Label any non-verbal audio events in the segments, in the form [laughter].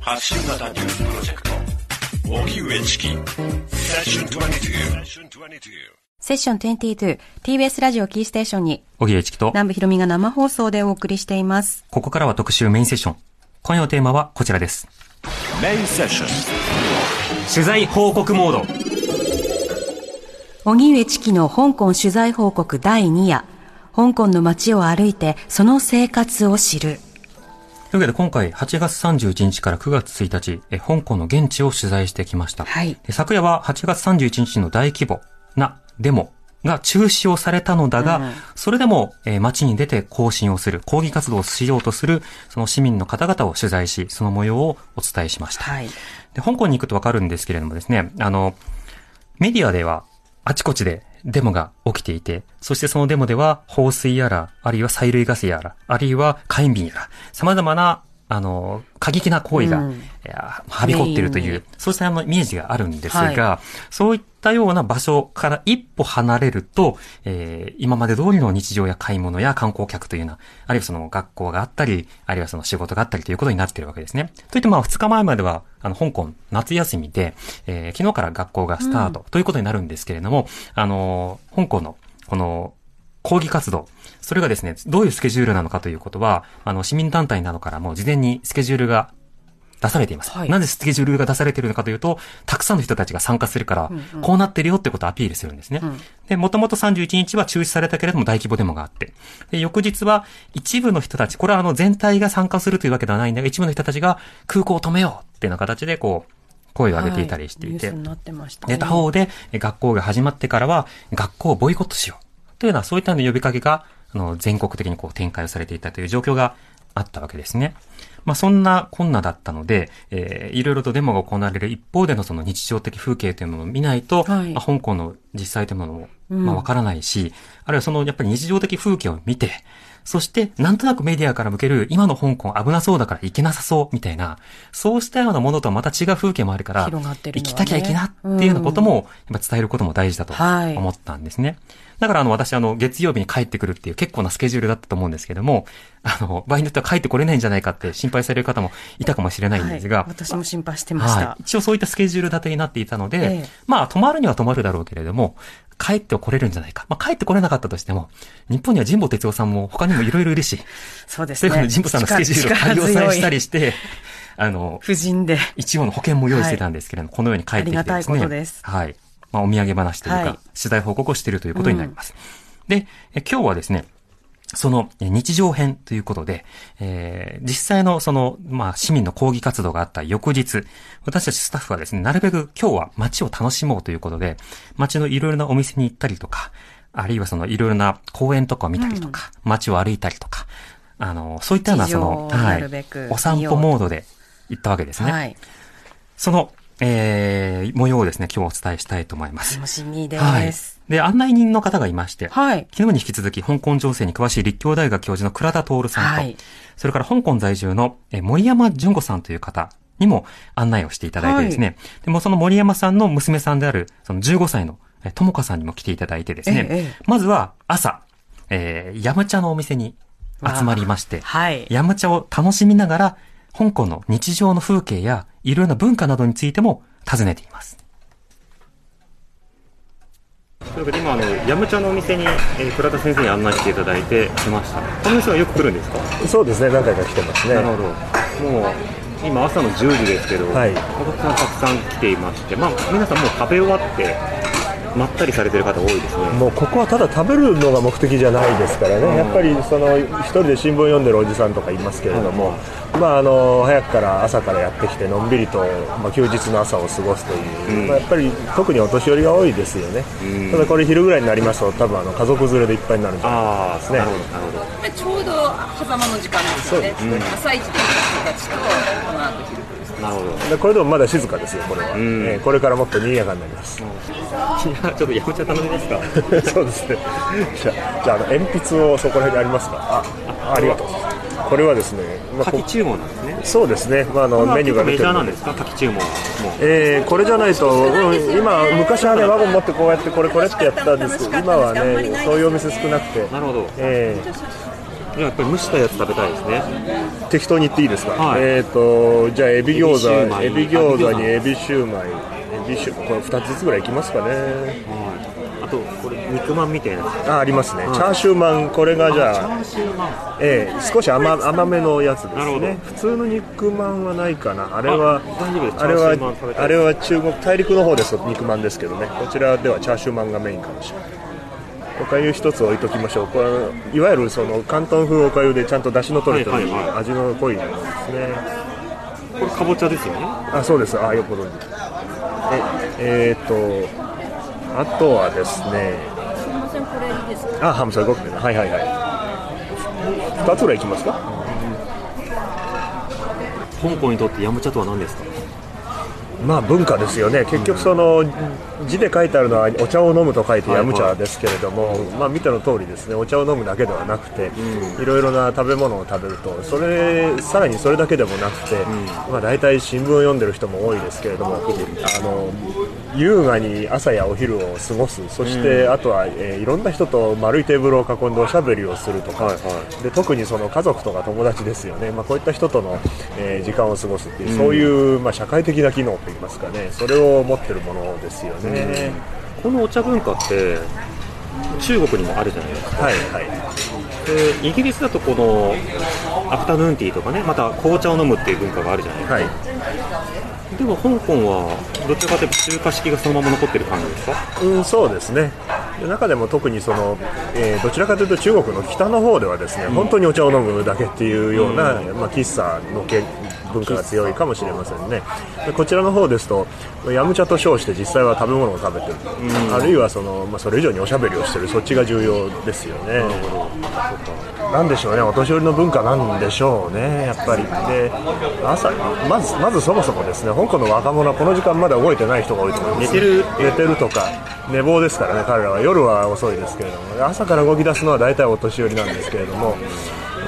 発信型ニュースプロジェクト荻上チキセッション22セッション22 TBS ラジオキーステーションに荻上チキと、南部ひろみが生放送でお送りしています。ここからは特集メインセッション。今夜のテーマはこちらです。メインセッション取材報告モード。荻上チキの香港取材報告第2夜。香港の街を歩いてその生活を知る。というわけで今回8月31日から9月1日、え香港の現地を取材してきました。はいで昨夜は8月31日の大規模なデモが中止をされたのだが、うんそれでも、えー街に出て行進をする、抗議活動をしようとする、その市民の方々を取材し、その模様をお伝えしました。はい。で、香港に行くとわかるんですけれどもですね、あの、メディアではあちこちでデモが起きていて、そしてそのデモでは放水やら、あるいは催涙ガスやら、あるいは火炎瓶やら、様々な、あの、過激な行為が、うん。はびこっているという、そうしたあのイメージがあるんですが、はそういったような場所から一歩離れると、えー今まで通りの日常や買い物や観光客というような、あるいはその学校があったり、あるいはその仕事があったりということになっているわけですね。といってまあ2日前までは、あの、香港夏休みで、えー昨日から学校がスタートということになるんですけれども、あのー香港のこの抗議活動、それがですね、どういうスケジュールなのかということは、あの、市民団体などからも事前にスケジュールが出されています。はい。なぜスケジュールが出されているのかというと、たくさんの人たちが参加するから、こうなってるよってことをアピールするんですね。で、もともと31日は中止されたけれども大規模デモがあって、で、翌日は一部の人たち、これはあの全体が参加するというわけではないんだが、一部の人たちが空港を止めようっていうような形でこう、声を上げていたりしていて、はい。ニュースになってましたね。で、他方で、え学校が始まってからは、学校をボイコットしよう。というような、そういったような呼びかけが、あの、全国的にこう展開をされていたという状況があったわけですね。まあ、そんなこんなだったので、えーいろいろとデモが行われる一方でのその日常的風景というものを見ないと、はいまあ、香港の実際というものも、うんまあ、わからないし、あるいはその、やっぱり日常的風景を見て、そして、なんとなくメディアから向ける、今の香港危なそうだから行けなさそう、みたいな、そうしたようなものとはまた違う風景もあるから、広がってるね行きたきゃいけなっていうようなことも、やっぱ伝えることも大事だとはい思ったんですね。だからあの、私あの、月曜日に帰ってくるっていう結構なスケジュールだったと思うんですけども、あの、場合によっては帰ってこれないんじゃないかって心配される方もいたかもしれないんですが、はい私も心配してました。はい。一応そういったスケジュール立てになっていたので、ええまあ、泊まるには泊まるだろうけれども、帰っては来れるんじゃないか。まあ、帰ってこれなかったとしても、日本には神保哲夫さんも他にもいろいろいるし、[laughs] そうですね。いう神保さんのスケジュールを仮押さえしたりして、あの、婦人で。一応の保険も用意してたんですけれども、このように帰ってきてですね。ありがたいことですはい。まあ、お土産話というか、はい取材報告をしているということになります。で、え今日はですね、そのえ日常編ということで、えー実際のその、まあ、市民の抗議活動があった翌日、私たちスタッフはですね、なるべく今日は街を楽しもうということで、街のいろいろなお店に行ったりとか、あるいはそのいろいろな公園とかを見たりとか、街を歩いたりとか、あの、そういったようなその、はい、お散歩モードで行ったわけですね。はい。その、えー、模様をですね、今日お伝えしたいと思います。楽しみではいす。。で、案内人の方がいまして、はい。昨日に引き続き、香港情勢に詳しい立教大学教授の倉田徹さんと、はいそれから香港在住のえー森山純子さんという方にも案内をしていただいてですね、でもその森山さんの娘さんである、その15歳のえーともかさんにも来ていただいてですね、ええええまずは朝、えー、ヤムチャのお店に集まりまして、はい。ヤムチャを楽しみながら、香港の日常の風景やいろいろな文化などについても尋ねています。というわけで今あの、ヤムチャのお店に、えー、倉田先生に案内していただいて来ました。この店はよく来るんですか、そうですね、何回か来てますね。なるほど。もう、今朝の10時ですけど、はいお客さんたくさん来ていまして、まあ皆さんもう食べ終わって、まったりされてる方多いですね。もうここはただ食べるのが目的じゃないですからね、やっぱりその一人で新聞読んでるおじさんとかいますけれども、まあ、あの早くから朝からやってきて、のんびりと、まあ、休日の朝を過ごすという、まあ、やっぱり特にお年寄りが多いですよね、ただこれ、昼ぐらいになりますと、多分あの家族連れでいっぱいになるんじゃないですね。なるほど、なるほど。ちょうど狭間の時間ですよね、朝一で行く人たちと、この後昼なるほど。でこれでもまだ静かですよ、これは、んえーこれからもっと賑やかになります。いや、ちょっとヤムチャ頼みますか？[laughs] そうですね。じゃあ、じゃああの鉛筆をそこら辺にありますか？あ、あありがとうございます。これはですね、まあ注文なんですね。そうですね。まああのメニューがメジャーなんですか？柿注文は。もう。えーこれじゃないと、うん今昔はねワゴン持ってこうやってこれこれってやったんですけど、今はねそういうお店少なくて、なるほど。えやっぱり蒸したやつ食べたいですね。適当に言っていいですか、はい。えっ、とじゃあエビ餃子エエビ餃子にエビシューマイ。エビシュこれ2つずつぐらいいきますかね。あとこれ肉まんみたいな。あありますね、チャーシューマンこれがチャーシューマンええ少し甘甘めのやつですね。普通の肉まんはないかな。あれはあれはあれは中国大陸の方ですと肉まんですけどね。こちらではチャーシューマンがメインかもしれないおかゆ一つ置いときましょう。これいわゆるその広東風おかゆでちゃんと出汁の取れてるはいはいはい。味の濃いものですね。これかぼちゃですよね？あそうです。あよっぽど。え？えー、とあとはですね。すみませんこれいいですか？あハムサゴックはいはいはい。2つぐらいいきますか？香港にとってヤムチャとは何ですか？まあ文化ですよね、結局その字で書いてあるのはお茶を飲むと書いてヤム茶ですけれども、まあ見ての通りですね、お茶を飲むだけではなくて、いろいろな食べ物を食べると、それさらにそれだけでもなくて、まあ大体新聞を読んでる人も多いですけれども、あの優雅に朝やお昼を過ごす、そしてあとは、えーいろんな人と丸いテーブルを囲んでおしゃべりをするとか、で特にその家族とか友達ですよね、まあこういった人との、えー時間を過ごすっていう、そういうまあ社会的な機能といいますかね、それを持ってるものですよね。このお茶文化って中国にもあるじゃないですか。はいはい。でイギリスだとこのアフタヌーンティーとかねまた紅茶を飲むっていう文化があるじゃないですか、はいでも香港はどちらかというと中華式がそのまま残ってる感じですか？うん、そうですね。で中でも特にその、えーどちらかというと中国の北の方ではですね、本当にお茶を飲むだけっていうような、まあ、喫茶のけ文化が強いかもしれませんね。でこちらの方ですとヤム茶と称して実際は食べ物を食べてる、あるいはその、まあ、それ以上におしゃべりをしてる。そっちが重要ですよね。なんでしょうね。お年寄りの文化なんでしょうね。やっぱり。で朝まずまずそもそもですね香港の若者はこの時間まだ動いてない人が多いと思います。寝てる。寝てるとか寝坊ですからね彼らは。夜は遅いですけれども。朝から動き出すのは大体お年寄りなんですけれども。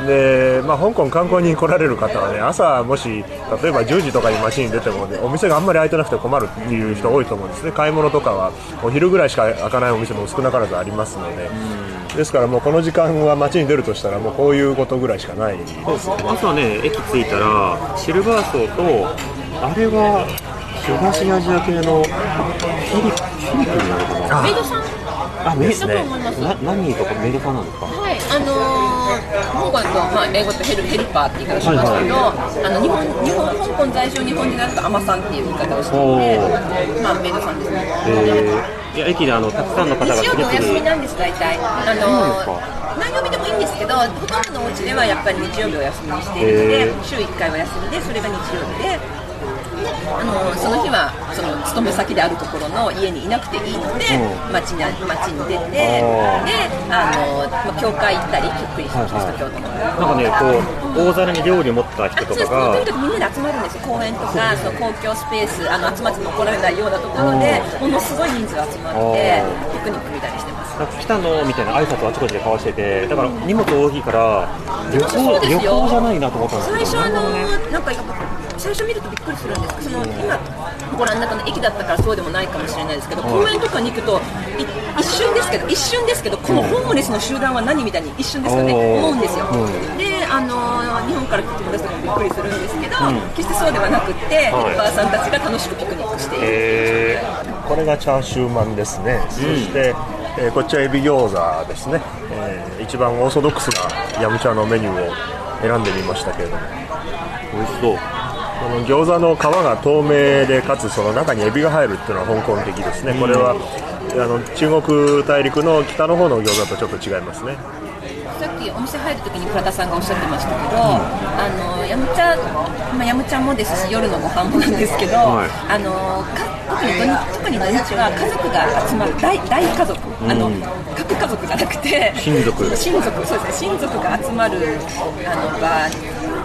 で、まあ、香港観光に来られる方はね朝もし例えば10時とかに街に出ても、ね、お店があんまり開いてなくて困るっていう人多いと思うんですね。買い物とかはお昼ぐらいしか開かないお店も少なからずありますのでですからもうこの時間は街に出るとしたらもうこういうことぐらいしかない。朝ね駅着いたらシルバー層とあれは東アジア系のフィリフィリピンなのかな？メイドさん。あメイだと思いますな何とかメイドさんなんですか？はい、あのー、香港だと、まあ、英語ってヘルヘルパーって言い方しますけど、あの日本日本香港在住日本人だとアマさんっていう言い方をしていて、まあ、メイドさんですね。えー、いや駅であのたくさんの方が日曜日お休み々なんです、大体。あのー、何曜日でもいいんですけど、ほとんどのお家ではやっぱり日曜日をお休みにしているので、週1回お休みで、それが日曜日で。であのその日はその勤め先であるところの家にいなくていいので、街に街に出て、であのまあ教会行ったり、キリスト教徒の。なんかねこう大皿に料理持った人とかがとにかくみんなで集まるんですよ、公園とか、その公共スペース、あの集まっても怒られないようなところで、ものすごい人数集まって、ピクニック見たりしてます。来たのみたいな挨拶をあちこちで交わしててだから荷物大きいから旅行旅行じゃないなと思ったんですけど最初あのなんか最初見るとびっくりするんです。けどその今ご覧になったの駅だったからそうでもないかもしれないですけど公園とかに行くとい一瞬ですけど一瞬ですけどこのホームレスの集団は何みたいに一瞬ですよね。おー。思うんですよ。であの日本から来て友達とかもびっくりするんですけど決してそうではなくってヘルパーさんたちが楽しくピクニックしている。えこれがチャーシューマンですね、そして、えーこっちはエビ餃子ですね、えー一番オーソドックスなヤムチャのメニューを選んでみましたけれども。ー、美味しそうこの餃子の皮が透明でかつその中にエビが入るっていうのは香港的ですね。これはあの中国大陸の北の方の餃子とちょっと違いますね。さっきお店入るときに倉田さんがおっしゃってましたけど、あのヤムチャ、まあ、ヤムチャもですし夜のご飯もなんですけど、はい。あのか特に土日特に土日は家族が集まる大大家族、あの各家族じゃなくて親族。親族そうですね。親族が集まるあの場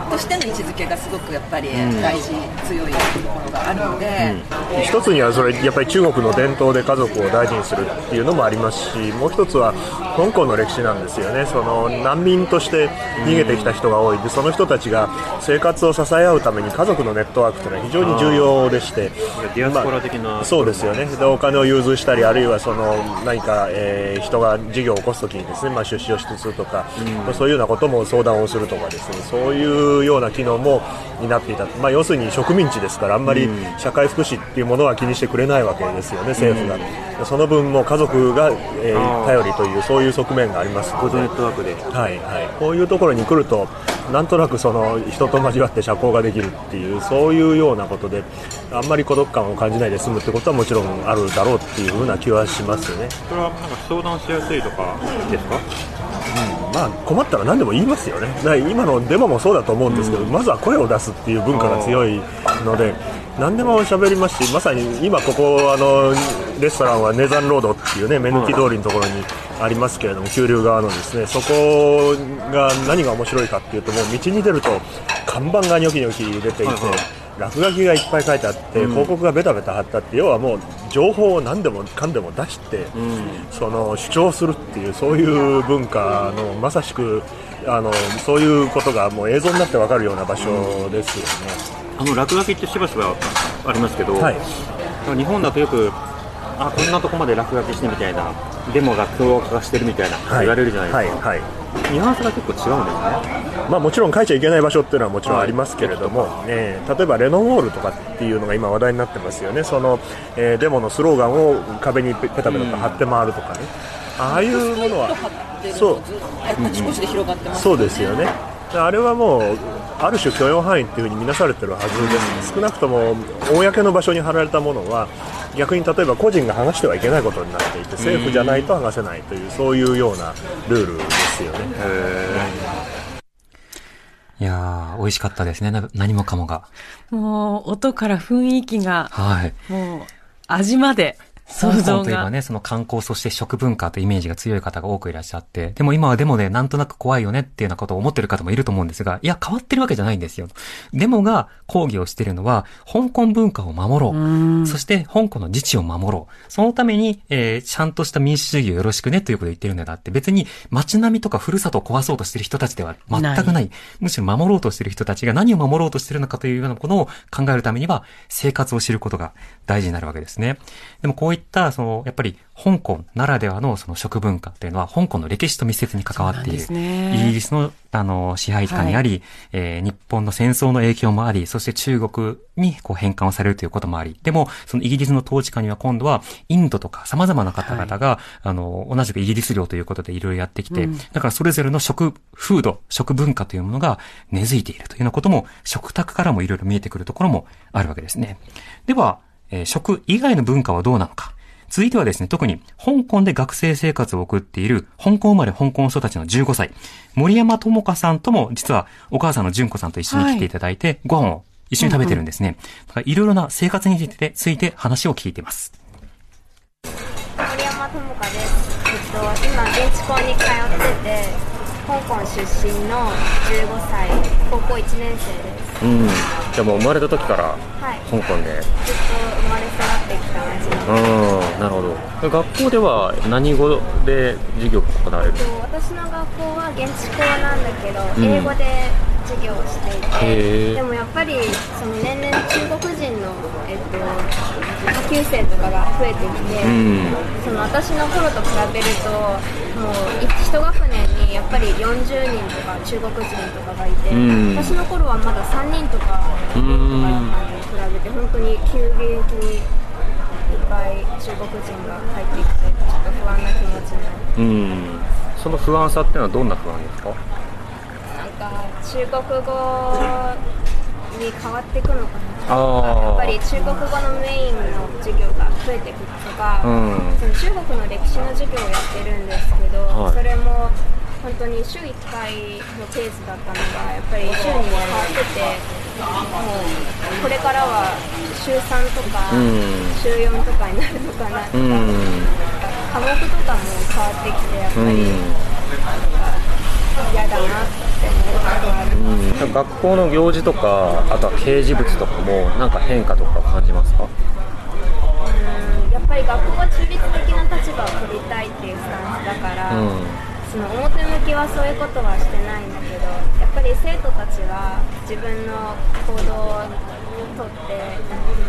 としての位置づけがすごくやっぱり大事、強いところがあるので、一つにはそれやっぱり中国の伝統で家族を大事にするっていうのもありますしもう一つは香港の歴史なんですよね。その難民として逃げてきた人が多い。でその人たちが生活を支え合うために家族のネットワークというのは非常に重要でしてディアスポラ的な、まあそうですよね。でお金を融通したりあるいはその何か、えー人が事業を起こすときにですね、まあ、出資をするとか、まあそういうようなことも相談をするとかですね。そういうような機能も担っていた、まあ、要するに植民地ですからあんまり社会福祉っていうものは気にしてくれないわけですよね政府が、その分も家族が、えー頼りというそういう側面があります。のでネットワークで。はいはい、こういうところに来ると、なんとなくその人と交わって社交ができるっていう、そういうようなことで、あんまり孤独感を感じないで済むってことはもちろんあるだろうっていうふうな気はしますよね。それはなんか相談しやすいとかですか？まあ、困ったら何でも言いますよね、今のデモもそうだと思うんですけど、まずは声を出すっていう文化が強いので、何でも喋りますし、まさに今、ここあのレストランはネザンロードっていうね、目抜き通りのところにありますけれども、急流側のですねそこが何が面白いかっていうと、もう道に出ると、看板がニョキニョキ出ていて。落書きがいっぱい書いてあって、広告がベタベタ貼ってあって、要はもう情報を何でもかんでも出して、その主張するっていう、そういう文化のまさしくあのそういうことがもう映像になって分かるような場所ですよね。あの落書きってしばしばありますけど、はい。日本だとよくあこんなとこまで落書きしてみたいなデモが凶悪化してるみたいな、はい。言われるじゃないですか、はいはい。ニュアンスが結構違うんですねまあ、もちろん書いちゃいけない場所っていうのはもちろんありますけれども、えー例えばレノンウォールとかっていうのが今話題になってますよね、そのえーデモのスローガンを壁にペペタペタと貼って回るとかね、ああいうものは、そう。あちこちで広がってますそうですよね。あれはもうある種許容範囲っていうふうに見なされてるはずです、少なくとも公の場所に貼られたものは逆に例えば個人が剥がしてはいけないことになっていて政府じゃないと剥がせないというそういうようなルールですよね。いやー、美味しかったですね。な何もかもが。もう、音から雰囲気が、はい。もう、味まで、想香。港といえばね、その観光、そして食文化というイメージが強い方が多くいらっしゃって、でも今はデモでなんとなく怖いよねっていうようなことを思ってる方もいると思うんですが、いや、変わってるわけじゃないんですよ。デモが抗議をしているのは、香港文化を守ろう。そして、香港の自治を守ろう。そのために、えー、ちゃんとした民主主義をよろしくねということを言ってるのであって、別に街並みとかふるさとを壊そうとしている人たちでは全くない。むしろ守ろうとしている人たちが何を守ろうとしているのかというようなことを考えるためには、生活を知ることが大事になるわけですね。でもこういった、その、やっぱり香港ならではのその食文化っていうのは、香港の歴史と密接に関わっている。ねイギリスの、あの、支配下にあり、えー日本の戦争の影響もあり、そして中国にこう返還をされるということもあり、でも、そのイギリスの統治下には今度は、インドとか様々な方々が、あの、同じくイギリス領ということでいろいろやってきて、だからそれぞれの食、風土、食文化というものが根付いているというようなことも、食卓からもいろいろ見えてくるところもあるわけですね。では、えー食以外の文化はどうなのか。続いてはですね、特に香港で学生生活を送っている香港生まれ香港育ちの15歳、森山智香さんとも実はお母さんの純子さんと一緒に来ていただいて、ご飯を一緒に食べてるんですね。だからいろいろな生活についてついて話を聞いています。森山智香です、えっと、今現地校に通ってて香港出身の15歳高校1年生です。うん。じゃあもう生まれた時からはい。香港で。ずっと生まれ育ってきた街うん。なるほど。学校では何語で授業が行われる？私の学校は現地校なんだけど、うん。英語で授業をしていてでもやっぱりその年々中国人の、えっと、下級生とかが増えてきて、うん。その私の頃と比べるともう一学年っぱり40人とか中国人とかがいて、うん。私の頃はまだ3人とかとかだったのに比べて本当に急激にいっぱい中国人が入ってきてちょっと不安な気持ちになるうん。その不安さっていうのはどんな不安ですか？なんか中国語に変わっていくのかな。やっぱり中国語のメインの授業が増えてくるとか、うん。その中国の歴史の授業をやってるんですけど、はい。それも本当に週1回のペースだったのがやっぱり週に変わっててもうこれからは週3とか、うん。週4とかになるのかな。とか、うん。科目とかも変わってきてやっぱり、うん。嫌だなって思うことはある。うん、学校の行事とかあとは掲示物とかもなんか変化とか感じますか？うん。やっぱり学校は中立的な立場を取りたいっていうスタンスだから、うんその表向きはそういうことはしてないんだけどやっぱり生徒たちは自分の行動をとって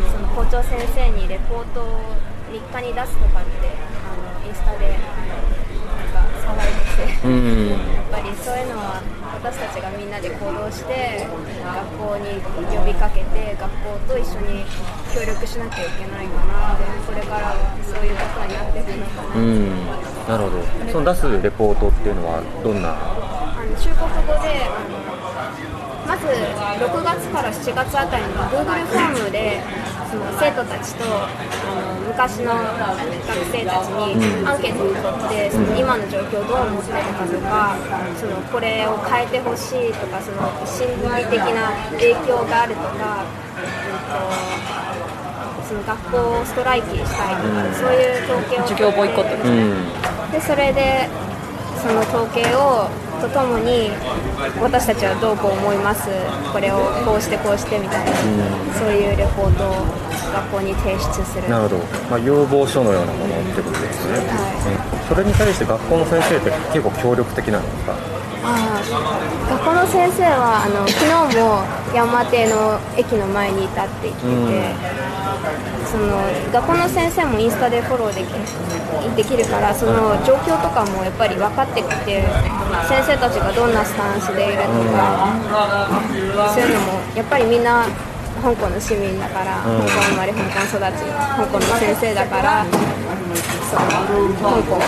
その校長先生にレポートを日課に出すとかってあのインスタでなんか騒いでて。うん。やっぱりそういうのは私たちがみんなで行動して学校に呼びかけて学校と一緒に協力しなきゃいけないかなってこれからはそういうことになっていくのかな、うん。なるほど。その出すレポートっていうのはどんな？あの中国語であのまず6月から7月あたりに Google フォームでその生徒たちとあの昔の学生たちにアンケートを取ってその今の状況をどう思ってるかとかそのこれを変えてほしいとかその心理的な影響があるとか、うんとその学校をストライキしたいとか、そういう統計を授業ボイコットですね、うんでそれでその統計をとともに私たちはどうこう思います。これをこうしてこうしてみたいな、そういうレポートを学校に提出する。なるほど、まあ、要望書のようなものってことですね、はうん。それに対して学校の先生って結構協力的なんですか？ああ学校の先生はあの昨日も山手の駅の前にいたって言ってて、その学校の先生もインスタでフォローできできるからその状況とかもやっぱり分かってきて先生たちがどんなスタンスでいるとか、そういうのもやっぱりみんな香港の市民だから、香港生まれ香港育ち香港の先生だからそう香港を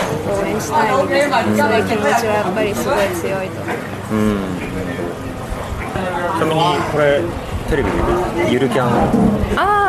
応援したいみたいな、そういう気持ちはやっぱりすごい強いと思う。うん。ちなみにこれテレビでゆるキャン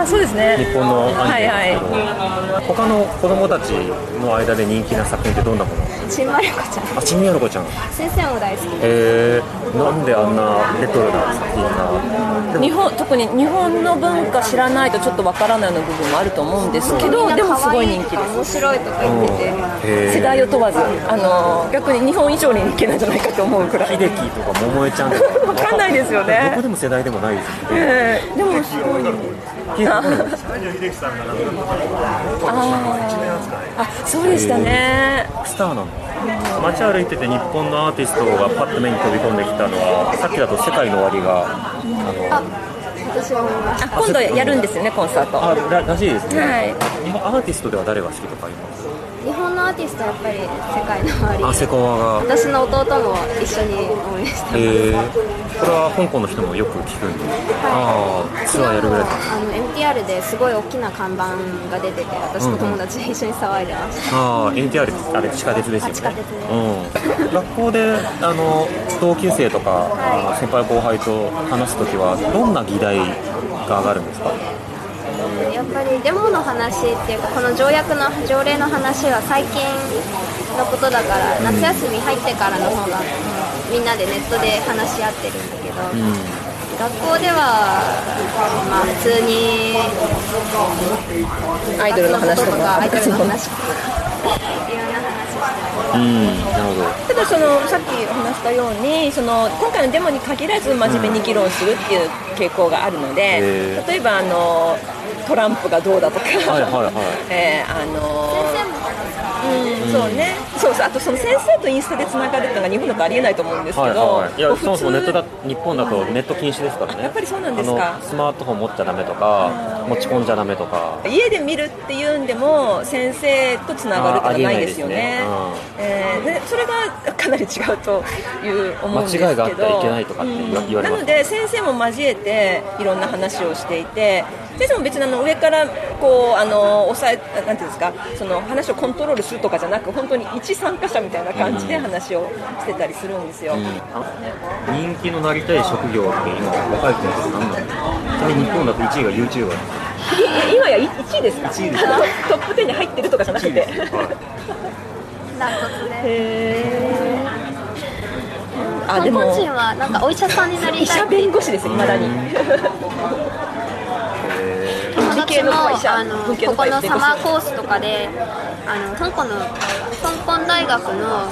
ああそうですね。日本のアニメ。はいなんですけど、他の子供たちの間で人気な作品ってどんなもの？ちんまりこちゃん。あちんみやろこちゃん。先生も大好き。でえー、なんであんなレトロな作品が？日本特に日本の文化知らないとちょっとわからないような部分もあると思うんですけどでもすごい人気です。面白いとか言ってて。へー。世代を問わずあの逆に日本以上に人気なんじゃないかと思うくらい。秀樹とか桃江ちゃんとか。[laughs] わかんないですよね。どこでも世代でもないですよね。えーでもすごい秀樹わかるあそうでしたね。スターなんだ街歩いてて日本のアーティストがパッと目に飛び込んできたのはさっきだと世界の終わりがあの私は思いましたあ今度やるんですよねコンサートあららしいですね、はい。日本アーティストでは誰が好きとかいます日本のアーティストはやっぱり世界の終わり。あセコワが。私の弟も一緒に応援してます、えー、これは香港の人もよく聞くんで、ああツアーやるぐらいだあの MTR ですごい大きな看板が出てて私と友達で一緒に騒いでました、ああ NTR ってあれ地下鉄ですよね。あ地下鉄ねうん、学校であの同級生とか、あの先輩後輩と話すときはどんな議題が上がるんですか？やっぱりデモの話っていうかこの条約の条例の話は最近のことだから夏休み入ってからの方がみんなでネットで話し合ってるんだけど、学校ではまあ普通にアイドルの話とか？アイドルの話とかいろんな話してうんなるほど。ただそのさっきお話したようにその今回のデモに限らず真面目に議論するっていう傾向があるので、へー例えばあのトランプがどうだとか、はいはいはい。[laughs] えーあの先生も。うんそうねそうそうあとその先生とインスタでつながるっていうのが日本だとありえないと思うんですけど、はいはい、い。やそもそもネットだ日本だとネット禁止ですからねやっぱりそうなんですか？スマートフォン持っちゃダメとか持ち込んじゃダメとか。家で見るっていうんでも先生とつながるっていうのはないですよね。あえーでそれがかなり違うという思うんですけど。間違いがあってはいけないとかって言われますなので先生も交えていろんな話をしていて先生も別にあの上からこうあの抑えなんていうんですか？その話をコントロールするとかじゃなく本当に一参加者みたいな感じで話をしてたりするんですよ、人気のなりたい職業って今若い子の人何なんですかちなみに日本だと1位が YouTuber 今や1位ですか？1位ですあの [laughs] トップ10に入ってるとかじゃなくて。ダントツでへー。あ香でも港人はなんかお医者さんになり医者たいって。弁護士ですいまだに。[laughs] 友達もあのここのサマーコースとかであの香港の香港大学の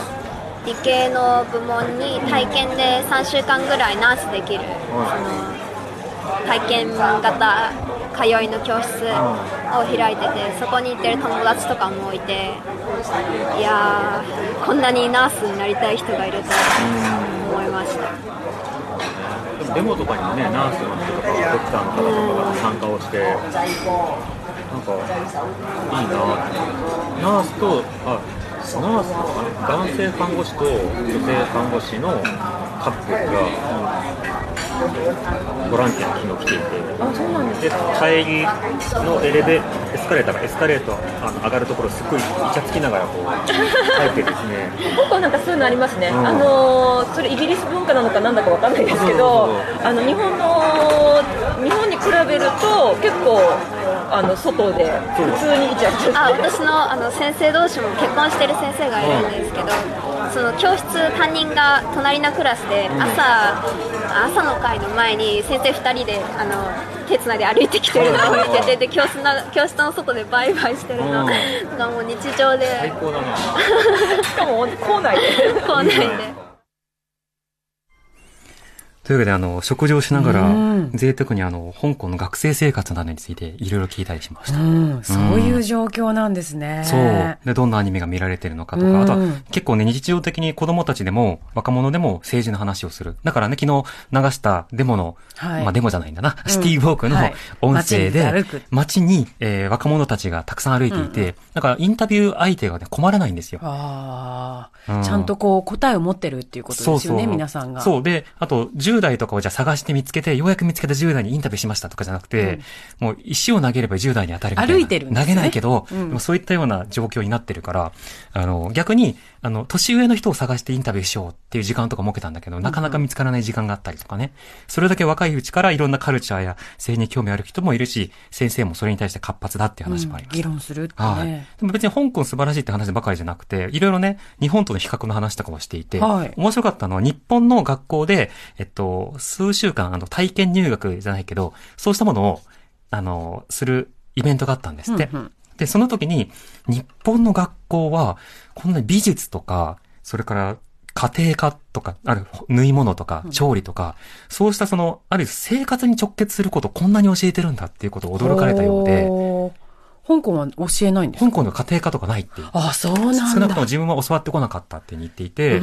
理系の部門に体験で3週間ぐらいナースできる、その体験型通いの教室を開いててそこに行ってる友達とかもいていやーこんなにナースになりたい人がいると思いましたでもデモとかにもね、ナースの人とか、ドクターの方とかが参加をして、なんか、いいなって。ナースと、あ、ナースとかね、男性看護師と女性看護師のカップルが、ボランティアに昨日来ていて、で帰りのエレベエスカレーターがエスカレーターあの上がるところすっごいイチャつきながらこう帰ってですね。香港なんかそういうのありますね、んあのーそれイギリス文化なのかなんだかわかんないですけどあの日本の日本に比べると結構あの外で普通にイチャイチャして。あ私のあの先生同士も結婚してる先生がいるんですけど、その教室担任が隣のクラスで朝、朝の会の前に先生2人であの手つないで歩いてきてるのを見ててで教室の教室の外でバイバイしてるの。がもう日常最で高だな。しかも [laughs] 校内で。校内で。というわけで、あの、食事をしながらうん、贅沢にあの、香港の学生生活などについていろいろ聞いたりしました。うん、そういう状況なんですね。そう。で、どんなアニメが見られてるのかとか、あとはうん結構ね、日常的に子供たちでも若者でも政治の話をする。だからね、昨日流したデモの、はいまあデモじゃないんだな、シティウォークのはい音声で、街に歩く街に、えー若者たちがたくさん歩いていて、だからインタビュー相手がね、困らないんですよ。ああ、うんちゃんとこう答えを持ってるっていうことですよね、皆さんが。そう。で、あと、10 10代とかをじゃあ探して見つけて、ようやく見つけた10代にインタビューしましたとかじゃなくて、もう石を投げれば10代に当たるみたいな。歩いてるね投げないけど、うんでもそういったような状況になってるから、あの、逆に、あの、年上の人を探してインタビューしようっていう時間とか設けたんだけど、なかなか見つからない時間があったりとかね。それだけ若いうちからいろんなカルチャーや性に興味ある人もいるし、先生もそれに対して活発だっていう話もありま議した。論するってはい。ね。でも別に香港素晴らしいって話ばかりじゃなくて、いろいろね、日本との比較の話とかもしていて、はい面白かったのは日本の学校で、えっと、数週間、あの、体験入学じゃないけど、そうしたものを、あの、するイベントがあったんですって。うんうんで、その時に、日本の学校は、こんな美術とか、それから、家庭科とか、ある、縫い物とか、調理とか、そうしたその、ある生活に直結することをこんなに教えてるんだっていうことを驚かれたようで、香港は教えないんですか？香港の家庭科とかないっていう。あ、そうなんだ。少なくとも自分は教わってこなかったって言っていて、で、ま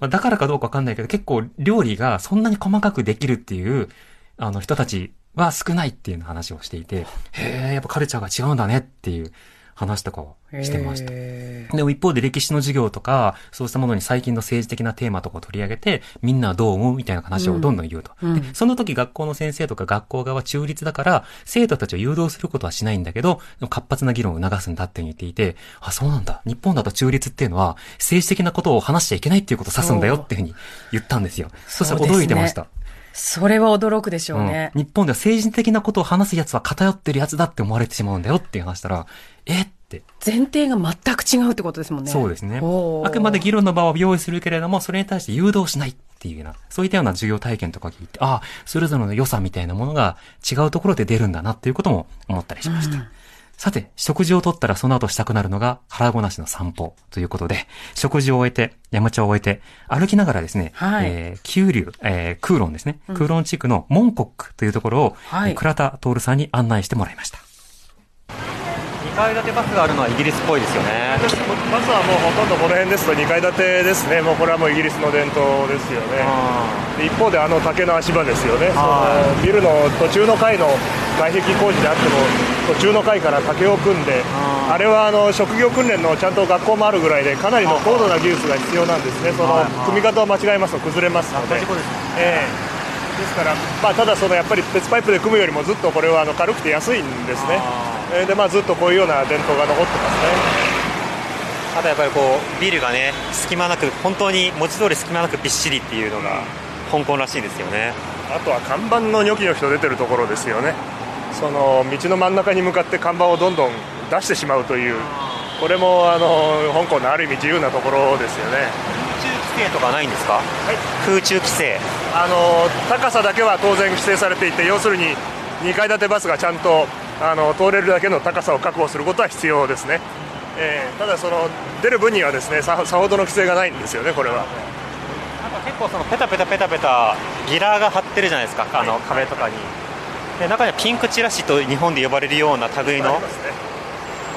あだからかどうかわかんないけど、結構料理がそんなに細かくできるっていう、あの人たちは少ないっていう話をしていて、へえ、やっぱカルチャーが違うんだねっていう話とかをしてました。へでも一方で歴史の授業とか、そうしたものに最近の政治的なテーマとかを取り上げて、みんなはどう思うみたいな話をどんどん言うと。うんでその時学校の先生とか学校側は中立だから、生徒たちを誘導することはしないんだけど、活発な議論を促すんだって言っていて、あ、そうなんだ。日本だと中立っていうのは、政治的なことを話しちゃいけないっていうことを指すんだよっていうふうに言ったんですよ。そしたら驚いてました。それは驚くでしょうね。うん日本では政治的なことを話すやつは偏ってるやつだって思われてしまうんだよって話したら、え？って前提が全く違うってことですもんね。そうですねあくまで議論の場を用意するけれども、それに対して誘導しないっていうような、そういったような授業体験とか聞いて、ああ、それぞれの良さみたいなものが違うところで出るんだなっていうことも思ったりしました。さて、食事をとったらその後したくなるのが腹ごなしの散歩ということで、食事を終えて、山茶を終えて、歩きながらですね、はい。えー、九龍、えー、空論ですね、空論地区のモンコックというところを、はい。えー倉田徹さんに案内してもらいました。2階建てバスがあるのはイギリスっぽいですよね。バスはもうほとんどこの辺ですと2階建てですね、もうこれはもうイギリスの伝統ですよね、で一方であの竹の足場ですよね、そのビルの途中の階の外壁工事であっても、途中の階から竹を組んで、あれはあの職業訓練のちゃんと学校もあるぐらいで、かなりの高度な技術が必要なんですね、その組み方を間違えますと崩れますので。ええですから、まあ、ただそのやっぱり鉄パイプで組むよりもずっとこれはあの軽くて安いんですね、えーでまあ、ずっとこういうような伝統が残ってますね。あとやっぱりこうビルがね隙間なく本当に文字通り隙間なくびっしりっていうのが香港らしいですよね。あとは看板のニョキニョキと出てるところですよね、その道の真ん中に向かって看板をどんどん出してしまうという、これもあの香港のある意味自由なところですよね。制とかないんですか、空中規制。あの高さだけは当然規制されていて、要するに2階建てバスがちゃんとあの通れるだけの高さを確保することは必要ですね。えーただその出る分にはですねささほどの規制がないんですよねこれは。なんか結構そのペタペタペタペタギラーが張ってるじゃないですか、あの壁とかに。で中にはピンクチラシと日本で呼ばれるような類の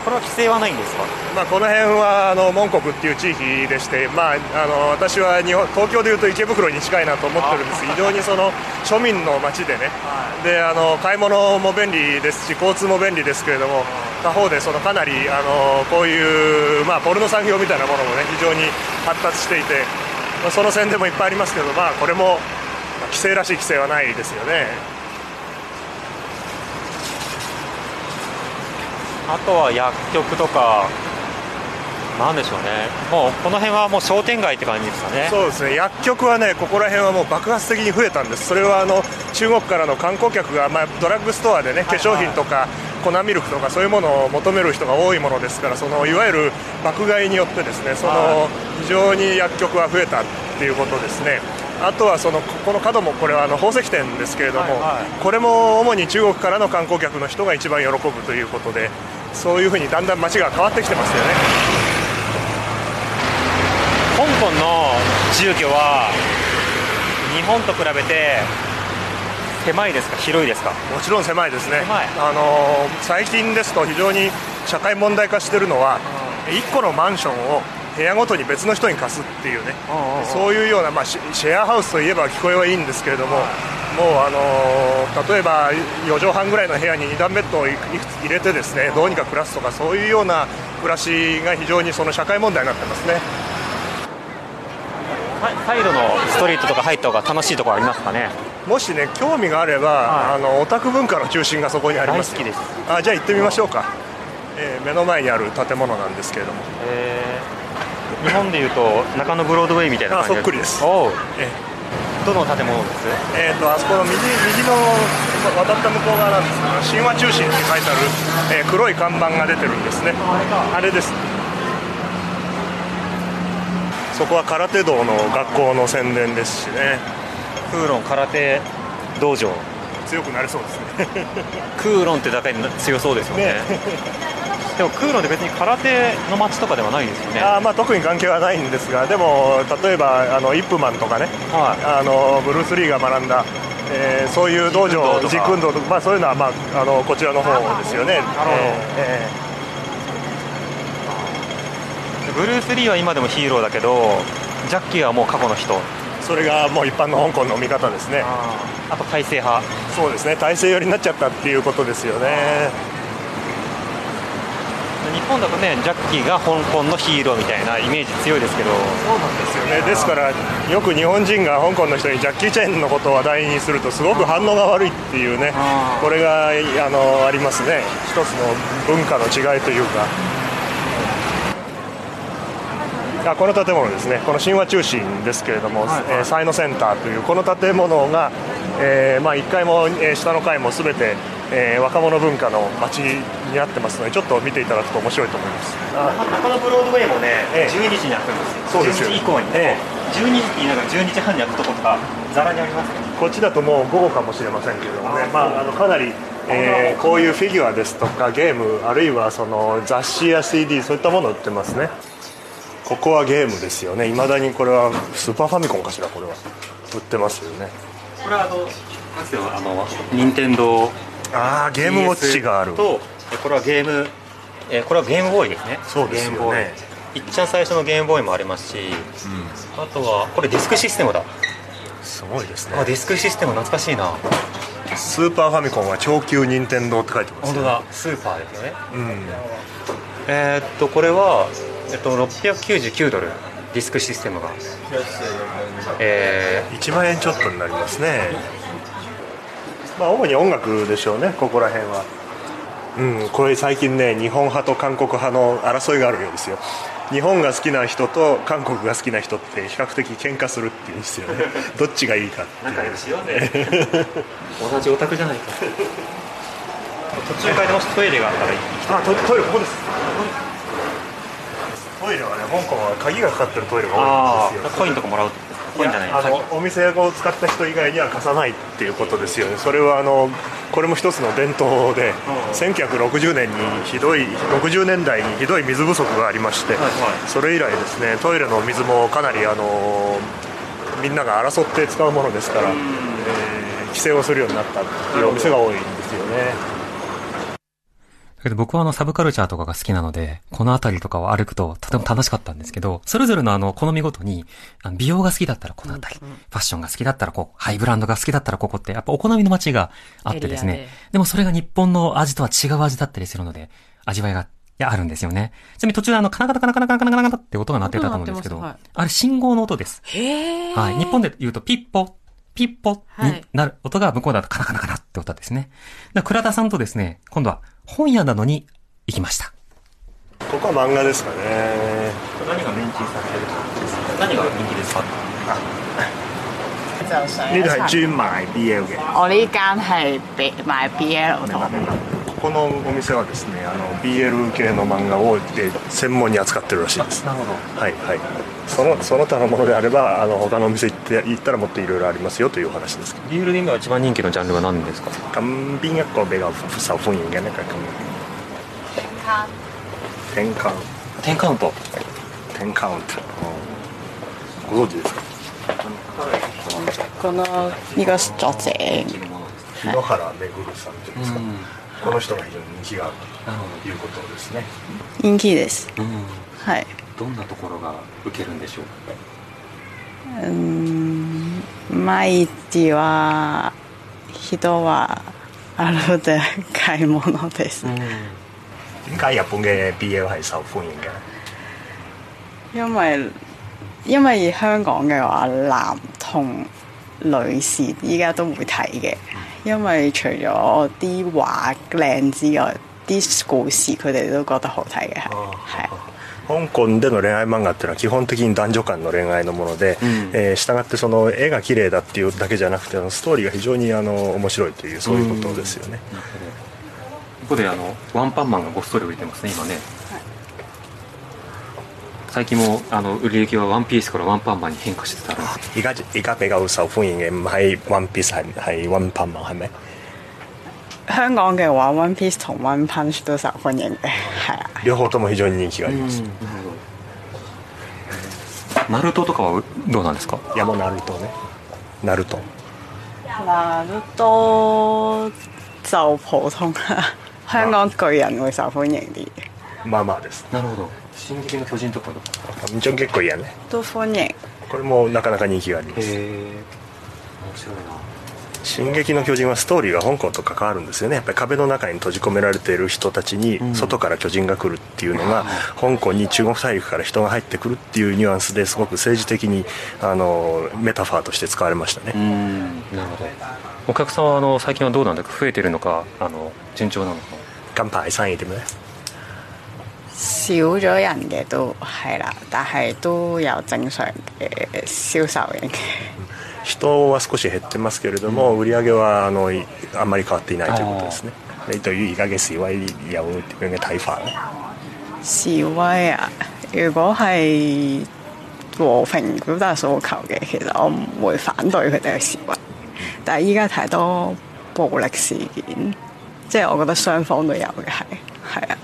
これは規制はないんですか？まあ、この辺はあの門国っていう地域でして、まあ、あの私は日本東京でいうと池袋に近いなと思ってるんです。[laughs] 非常にその庶民の街でね、であの買い物も便利ですし交通も便利ですけれども他方でそのかなりあのこういう、まあ、ポルノ産業みたいなものもね非常に発達していて、まあその宣伝もいっぱいありますけど、まあ、これもまあ規制らしい規制はないですよね。あとは薬局とかなんでしょうね。もうこの辺はもう商店街って感じですかね。そうですね。薬局はねここら辺はもう爆発的に増えたんです。それはあの中国からの観光客が、まあ、ドラッグストアでね化粧品とか粉ミルクとかそういうものを求める人が多いものですからそのいわゆる爆買いによってですねその非常に薬局は増えたっていうことですね。あとはそのここの角もこれはあの宝石店ですけれども、これも主に中国からの観光客の人が一番喜ぶということでそういうふうにだんだん街が変わってきてますよね。香港の住居は日本と比べて狭いですか？広いですかもちろん狭いですね、あのー最近ですと非常に社会問題化しているのは、1個のマンションを部屋ごとに別の人に貸すっていうね、そういうような、まあ、シシェアハウスといえば聞こえはいいんですけれども、もう、あのー例えば4畳半ぐらいの部屋に2段ベッドをいいくつ入れてですねどうにか暮らすとかそういうような暮らしが非常にその社会問題になってますね。ササイドのストリートとか入った方が楽しいところありますかね？もしね興味があれば、はい。あのオタク文化の中心がそこにありますよ。大好きです。あじゃあ行ってみましょうか、えー目の前にある建物なんですけれども。えー。日本でいうと中野ブロードウェイみたいな感じあそっくりです。おう。えどの建物です？えー、とあそこの右右の渡った向こう側なんですけど神話中心って書いてある、えー黒い看板が出てるんですね。あれです。そこは空手道の学校の宣伝ですしね。クーロン空手道場。強くなれそうですね。クーロンってだけで強そうですよね。ねでもクーロンって別に空手の街とかではないですよね。あーまあ特に関係はないんですがでも例えばあのイップマンとかね。はい。あのブルース・リーが学んだ、えーそういう道場実実運動とか、まあ、そういうのは、まあ、あのこちらの方ですよね。えブルース・リーは今でもヒーローだけどジャッキーはもう過去の人。ーそれがもう一般の香港の見方ですね。あと体制派。そうですね。体制寄りになっちゃったっていうことですよね。日本だとねジャッキーが香港のヒーローみたいなイメージ強いですけど。そうなんですよね。ですからよく日本人が香港の人にジャッキー・チェンのことを話題にするとすごく反応が悪いっていうねこれがあのありますね。一つの文化の違いというか。あこの建物ですね。この神話中心ですけれども、はいはい。えーサイノセンターというこの建物が、えーまあ、1階も、えー下の階もすべて、えー若者文化の街になってますのでちょっと見ていただくと面白いと思います。中野ブロードウェイもね、ええ。12時に開くんです。よそうですよ。12時以降に、え12時って言いながら12時半に開くとことかざらにありますよこっちだともう午後かもしれませんけれどもね、まあ、あのかなり、えーこういうフィギュアですとかゲームあるいはその雑誌や CD そういったものを売ってますね。ここはゲームですよね。いまだにこれはスーパーファミコンかしらこれは。売ってますよねこれはあのなんですよあの任天堂ああゲームウォッチがある。とえこれはゲームえこれはゲームボーイですね。そうですよね。いっちゃん最初のゲームボーイもありますし、あとはこれディスクシステムだ。すごいですあディスクシステム懐かしいな。スーパーファミコンは超級任天堂って書いてます本当だ。スーパーですよね。うん。えーっとこれは、えっと、699ドルディスクシステムが。え1万円ちょっとになりますね。まあ主に音楽でしょうねここら辺は。うんこれ最近ね日本派と韓国派の争いがあるようですよ。日本が好きな人と韓国が好きな人って比較的喧嘩するっていうんですよね。[laughs] どっちがいいかって仲良しよね。[laughs] 同じオタクじゃないか。途中階でもしトイレがあったら行きあトトイレここですトイレはね香港は鍵がかかってるトイレが多いあんですよ。あコインとかもらうコインじゃない。あのお店を使った人以外には貸さないっていうことですよね。それはあのこれも一つの伝統で、1960年にひどい60年代にひどい水不足がありまして、それ以来ですねトイレの水もかなりあのみんなが争って使うものですから、えー規制をするようになったっていうお店が多いんですよね。だけど僕はあのサブカルチャーとかが好きなので、この辺りとかを歩くととても楽しかったんですけど、それぞれのあの好みごとに、あの美容が好きだったらこの辺り、ファッションが好きだったらこう、ハイブランドが好きだったらここって、やっぱお好みの街があってですねで。でもそれが日本の味とは違う味だったりするので、味わいが、いや、あるんですよね。ちなみに途中であの、カナカナカナカナカナカナカナカナって音が鳴ってたと思うんですけど、あれ信号の音です。へえ。はい。日本で言うとピッポ、ピッポはいになる音が向こうだとカナカナカナって音ですね。倉田さんとですね、今度は本屋なのに行きました。ここは漫画ですかね。何がメンチされてる何が人気ですか？呢度係專賣 BL 嘅。我呢間係俾賣 BL 堂，このお店はですね、あの BL 系の漫画をえ専門に扱ってるらしいです。なるほど。はいはい。そのその他のものであれば、あの他のお店行って行ったらもっといろいろありますよというお話ですけど。ビールディングが一番人気のジャンルは何ですか？咁邊一個比較受歡迎嘅呢？咁10カウン10カウントト。10カウント。ご存知ですか？この呢個作者篠原めぐるさんというんですか？この人が非常に人気があるということですね。人気です。うん。はい。どんなところが受けるんでしょううーん毎日は人はあるで買い物です。點解日本嘅 BL 係受歡迎嘅？因為因為香港嘅話，男同女士依家都會睇嘅，因為除咗啲畫靚之外，啲故事佢哋都覺得好睇嘅，係係啊。香港での戀愛漫画っていうのは基本的に男女間の恋愛のもので、えー従ってその絵が綺麗だっていうだけじゃなくてストーリーが非常にあの面白いというそういうことですよね。ここであの、ワンパンマンがごっそり売れてますね、今ね。最近も、あの、売れ行きはワンピースからワンパンマンに変化してたんです而家而家比較受歡迎嘅唔係 One Piece 係係 One Punch 係咪？香港嘅話，One Piece 同 One Punch 都受歡迎嘅，係啊。両方とも非常に人気があります。ナルトとかはどうなんですか？山ナルトね。ナルト。ナルト就普通啦，香港巨人會受歡迎啲，[laughs] まあまあです。なるほど。進撃の巨人とか咁張結構いいやね。都歡迎。これもなかなか人気があります。へえ。面白いな。進撃の巨人はストーリーが香港と関わるんですよねやっぱり壁の中に閉じ込められている人たちに外から巨人が来るっていうのが、香港に中国大陸から人が入ってくるっていうニュアンスですごく政治的にあのメタファーとして使われましたね、うん。なるほど。お客さんはあの、最近はどうなんだか増えてるのか、あの、順調なのか。近排生意點咧少咗人嘅都係啦，但係都有正常嘅銷售嘅。人は少し減ってますけれども、売り上げはあのいあんまり変わっていないということです呢你對於而家嘅示威有點樣嘅睇法咧？示威啊！如果係和平表達訴求嘅，其實我唔會反對佢哋嘅示威。但係依家太多暴力事件，即係我覺得雙方都有嘅，係係啊。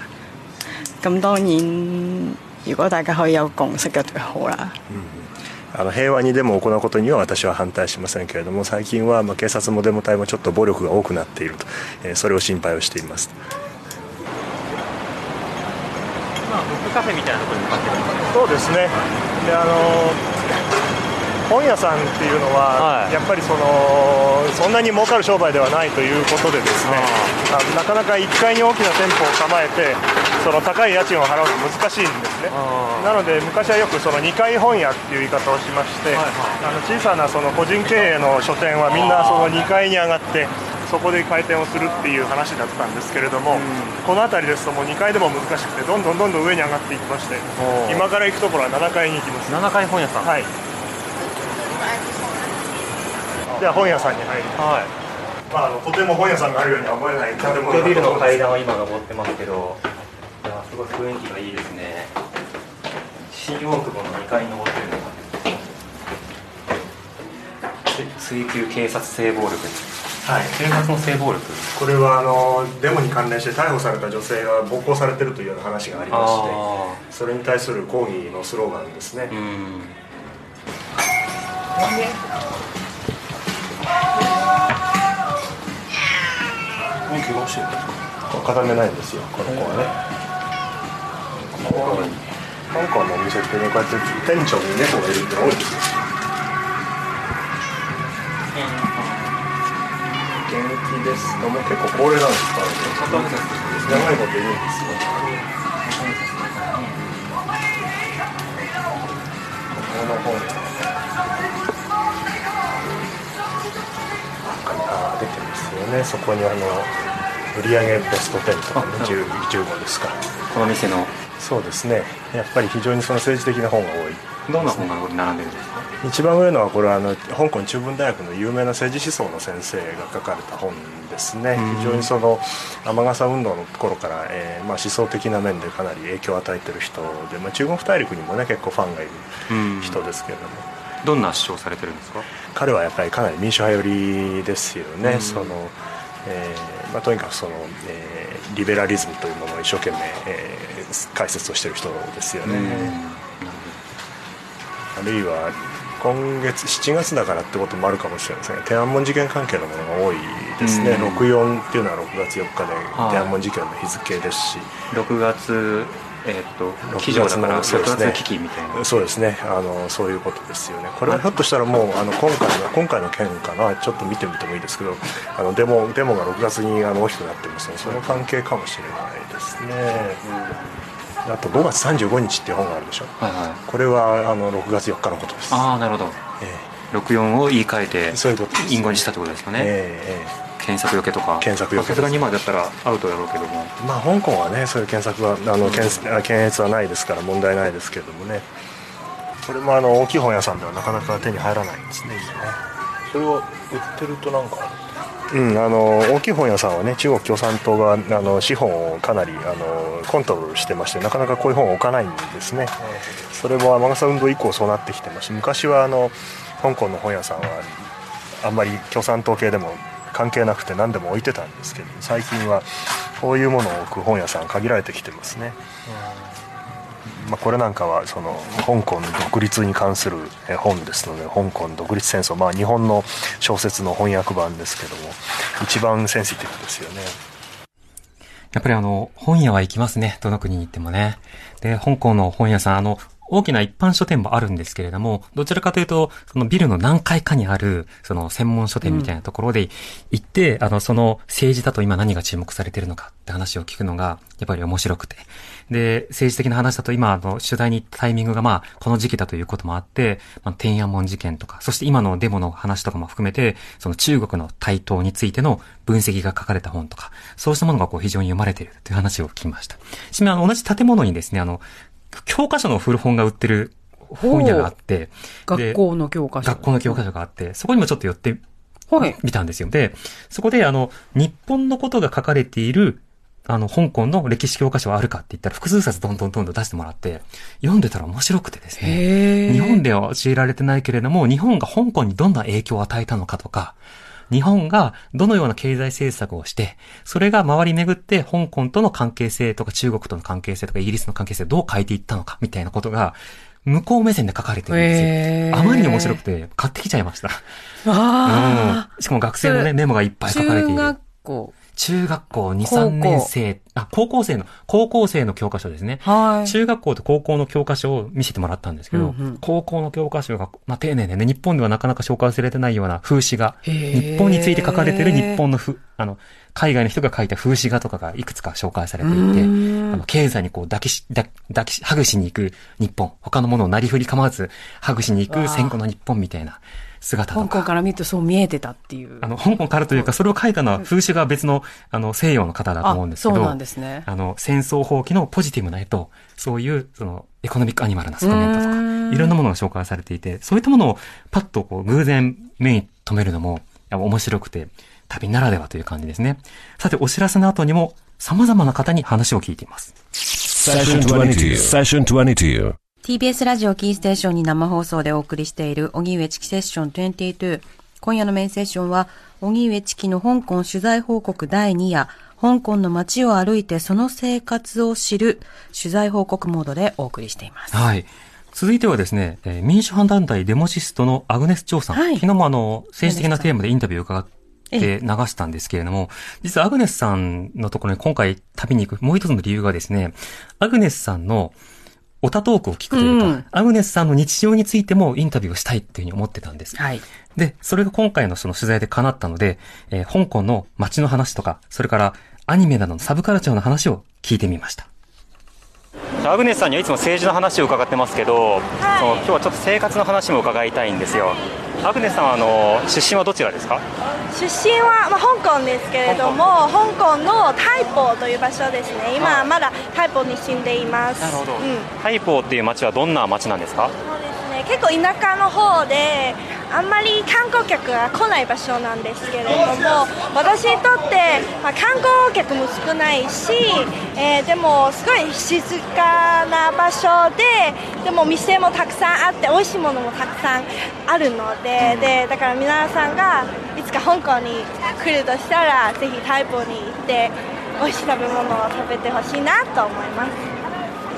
咁當然，如果大家可以有共識嘅最好啦。あの平和にデモを行うことには私は反対しませんけれども最近はまあ警察もデモ隊もちょっと暴力が多くなっていると、えーそれを心配をしています。まあブックカフェみたいなところに向かってるんですか。そうですね。であの本屋さんっていうのは、はい。やっぱりそのそんなに儲かる商売ではないということでですねあなかなか1階に大きな店舗を構えてその高い家賃を払うの難しいんですね。なので昔はよくその2階本屋っていう言い方をしまして、あの小さなその個人経営の書店はみんなその2階に上がってそこで開店をするっていう話だったんですけれども、この辺りですともう2階でも難しくてどんどんどんどん上に上がっていきまして今から行くところは7階に行きます。7階本屋さん。はいでは本屋さんに入ります、はい。まあ、あのとても本屋さんがあるようには思えない。建物だとビルの階段を今登ってますけど、いや、すごい雰囲気がいいですね。新大久保の2階に登ってるの追求警察性暴力。です。はい。警察の性暴力？これはあのデモに関連して逮捕された女性が暴行されてるというような話がありましてあそれに対する抗議のスローガンですね、ーうん固めないんですよこの子はね香港のお店ってねこうやって店長に。猫がいるって多いですよ元気ですも結構高齢なんですからね長いこといるんですよこの本あ出てますよね。そこにあの売上ベスト10とかねあなる 10, 15ですか。この店の。そうですね。やっぱり非常にその政治的な本が多い。どんな本が並んでるんですか？一番上のはこれはあの香港中文大学の有名な政治思想の先生が書かれた本ですね。うん。非常にその雨傘運動の頃から、えーまあ、思想的な面でかなり影響を与えてる人で、まあ、中国大陸にもね結構ファンがいるうん。人ですけれども、どんな主張されてるんですか？彼はやっぱりかなり民主派寄りですよね、うん。そのえーまあ、とにかくその、えーリベラリズムというものを一生懸命、えー解説をしてる人ですよね、あるいは今月7月だからってこともあるかもしれませんが天安門事件関係のものが多いですね、うん。64っていうのは6月4日ではい。天安門事件の日付ですし、6月えーっと6記事だから月のそう6ですね。月の危機みたいな。そうですね。あのそういうことですよね。これはひょっとしたらもうあの今回の今回の件かな。ちょっと見てみてもいいですけどあのデモデモが6月にあの大きくなってますのでその関係かもしれないですね、あと5月35日っていう本があるでしょ。はいはい。これはあの6月4日のことです。ああなるほど。え64を言い換えてえそういうこと隠語にしたってことですかね、えええ検索よけとか。検索よけまあさすがに今だったらアウトだろうけども。えまあ香港はねそういう検索はあの検あ検閲はないですから問題ないですけれどもね。これもあの大きい本屋さんではなかなか手に入らないんですね今ね。それは売ってるとなんかうん、あの大きい本屋さんはね中国共産党があの資本をかなりあのコントロールしてましてなかなかこういう本を置かないんですね。それも雨傘運動以降そうなってきてます昔はあの香港の本屋さんはあんまり共産党系でも関係なくて何でも置いてたんですけど最近はこういうものを置く本屋さん限られてきてますね、まあ、これなんかはその香港独立に関する本ですので香港独立戦争、まあ、日本の小説の翻訳版ですけども一番センシティブですよねやっぱりあの、本屋は行きますね。どの国に行ってもね。で、香港の本屋さん、あの、大きな一般書店もあるんですけれども、どちらかというと、そのビルの何階かにある、その専門書店みたいなところで行って、あの、その政治だと今何が注目されてるのかって話を聞くのが、やっぱり面白くて。で、政治的な話だと今、あの、取材に行ったタイミングがまあ、この時期だということもあって、まあ、天安門事件とか、そして今のデモの話とかも含めて、その中国の台頭についての分析が書かれた本とか、そうしたものがこう非常に読まれているという話を聞きました。ちなみにあの、同じ建物にですね、あの、教科書の古本が売ってる本屋があって、学校の教科書。学校の教科書があって、そこにもちょっと寄ってはい。みたんですよ。で、そこであの、日本のことが書かれている、あの、香港の歴史教科書はあるかって言ったら、複数冊どんどんどんどん出してもらって、読んでたら面白くてですね。日本では教えられてないけれども、日本が香港にどんな影響を与えたのかとか、日本がどのような経済政策をして、それが回り巡って香港との関係性とか中国との関係性とかイギリスの関係性をどう変えていったのかみたいなことが、向こう目線で書かれてるんですよ。へーあまりに面白くて、買ってきちゃいました。あうん。しかも学生のね、メモがいっぱあ。い書かれている。中学校。中学校2、高校3年生、あ、高校生の、高校生の教科書ですね。はい。中学校と高校の教科書を見せてもらったんですけど、うんうん。高校の教科書が、まあ、丁寧でね、日本ではなかなか紹介されてないような風刺画、日本について書かれてる日本のふ、あの、海外の人が書いた風刺画とかがいくつか紹介されていて、あの、経済にこう抱きし、抱抱きし、ハグしに行く日本、他のものをなりふり構わず、ハグしに行く戦後の日本みたいな姿とか。香港から見るとそう見えてたっていう。あの、香港からというか、それを書いたのは風刺が別の、あの、西洋の方だと思うんですけど、そうなんですね。あの、戦争放棄のポジティブな絵と、そういう、その、エコノミックアニマルな側面とうーか、んいろんなものが紹介されていて、そういったものをパッとこう、偶然目に留めるのも、やっぱ面白くて、旅ならではという感じですね。さて、お知らせの後にも、様々な方に話を聞いています。Session 22. Session 22. TBS ラジオキーステーションに生放送でお送りしている、荻上チキセッション22。今夜のメインセッションは、荻上チキの香港取材報告第2夜、香港の街を歩いてその生活を知る取材報告モードでお送りしています。はい。続いてはですね、えー民主派団体デモシストのアグネス・チョウさん。はい昨日もあの、政治的なテーマでインタビューを伺って流したんですけれども、実はアグネスさんのところに今回旅に行くもう一つの理由がですね、アグネスさんのオタトークを聞くというか、うんアグネスさんの日常についてもインタビューをしたいっていうふうに思ってたんです。はい。で、それが今回のその取材で叶ったので、えー香港の街の話とか、それからアニメなどのサブカルチャーの話を聞いてみました。アグネスさんにはいつも政治の話を伺ってますけど、その今日はちょっと生活の話も伺いたいんですよ。アグネスさんはあの出身はどちらですか？出身は、まあ、香港ですけれども香港の台北という場所ですね今はいまだ台北に住んでいますなるほど。うん台北っていう街はどんな街なんですか？そうですね結構田舎の方であんまり観光客が来ない場所なんですけれども私にとって、まあ、観光客も少ないし、えーでもすごい静かな場所ででも店もたくさんあって美味しいものもたくさんあるので,、でだから皆さんがいつか香港に来るとしたらぜひ台北に行って美味しい食べ物を食べてほしいなと思います。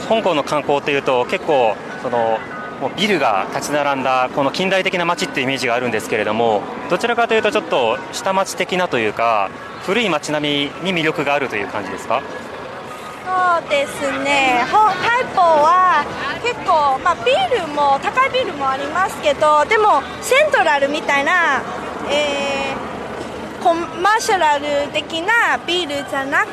香港の観光っていうと結構そのもうビルが立ち並んだこの近代的な街っていうイメージがあるんですけれどもどちらかというとちょっと下町的なというか古い街並みに魅力があるという感じですか？そうですね、ほ台北は結構、まあ、ビルも高いビルもありますけど、でもセントラルみたいな、えーコマーシャル的なビールじゃなく、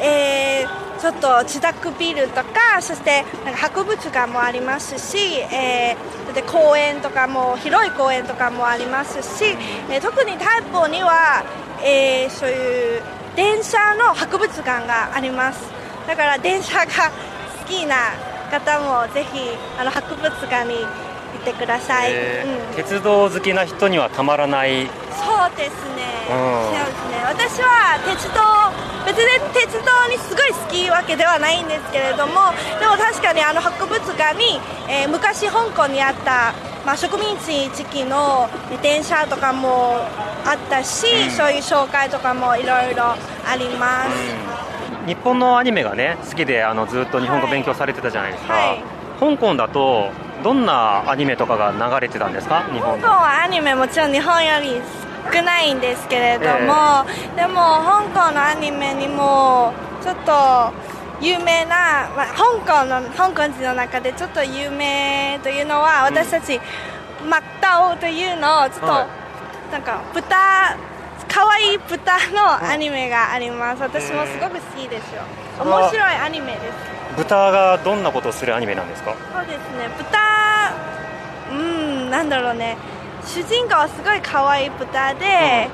えーちょっと自宅ビルとか、そしてなんか博物館もありますし、えーで公園とかも広い公園とかもありますし、えー特に台北には、えーそういう電車の博物館があります。だから電車が好きな方もぜひあの博物館にってください、うん、鉄道好きな人にはたまらない。そうですね、うん。そうですね。私は鉄道別に鉄道にすごい好きわけではないんですけれどもでも確かにあの博物館に、えー昔香港にあった、まあ、植民地時期の電車とかもあったし、そういう紹介とかもいろいろあります、日本のアニメがね好きであのずっと日本語勉強されてたじゃないですか、はい。香港だとどんなアニメとかが流れてたんですか？日本香港はアニメもちろん日本より少ないんですけれども、でも香港のアニメにもちょっと有名な、まあ、香港の香港人の中でちょっと有名というのは私たち、マッタオというのをちょっと、はい。なんか豚可愛い豚のアニメがあります。私もすごく好きですよ。面白いアニメです豚がどんなことをするアニメなんですか？そうですね。豚うんなんだろうね。主人公はすごい可愛い豚で、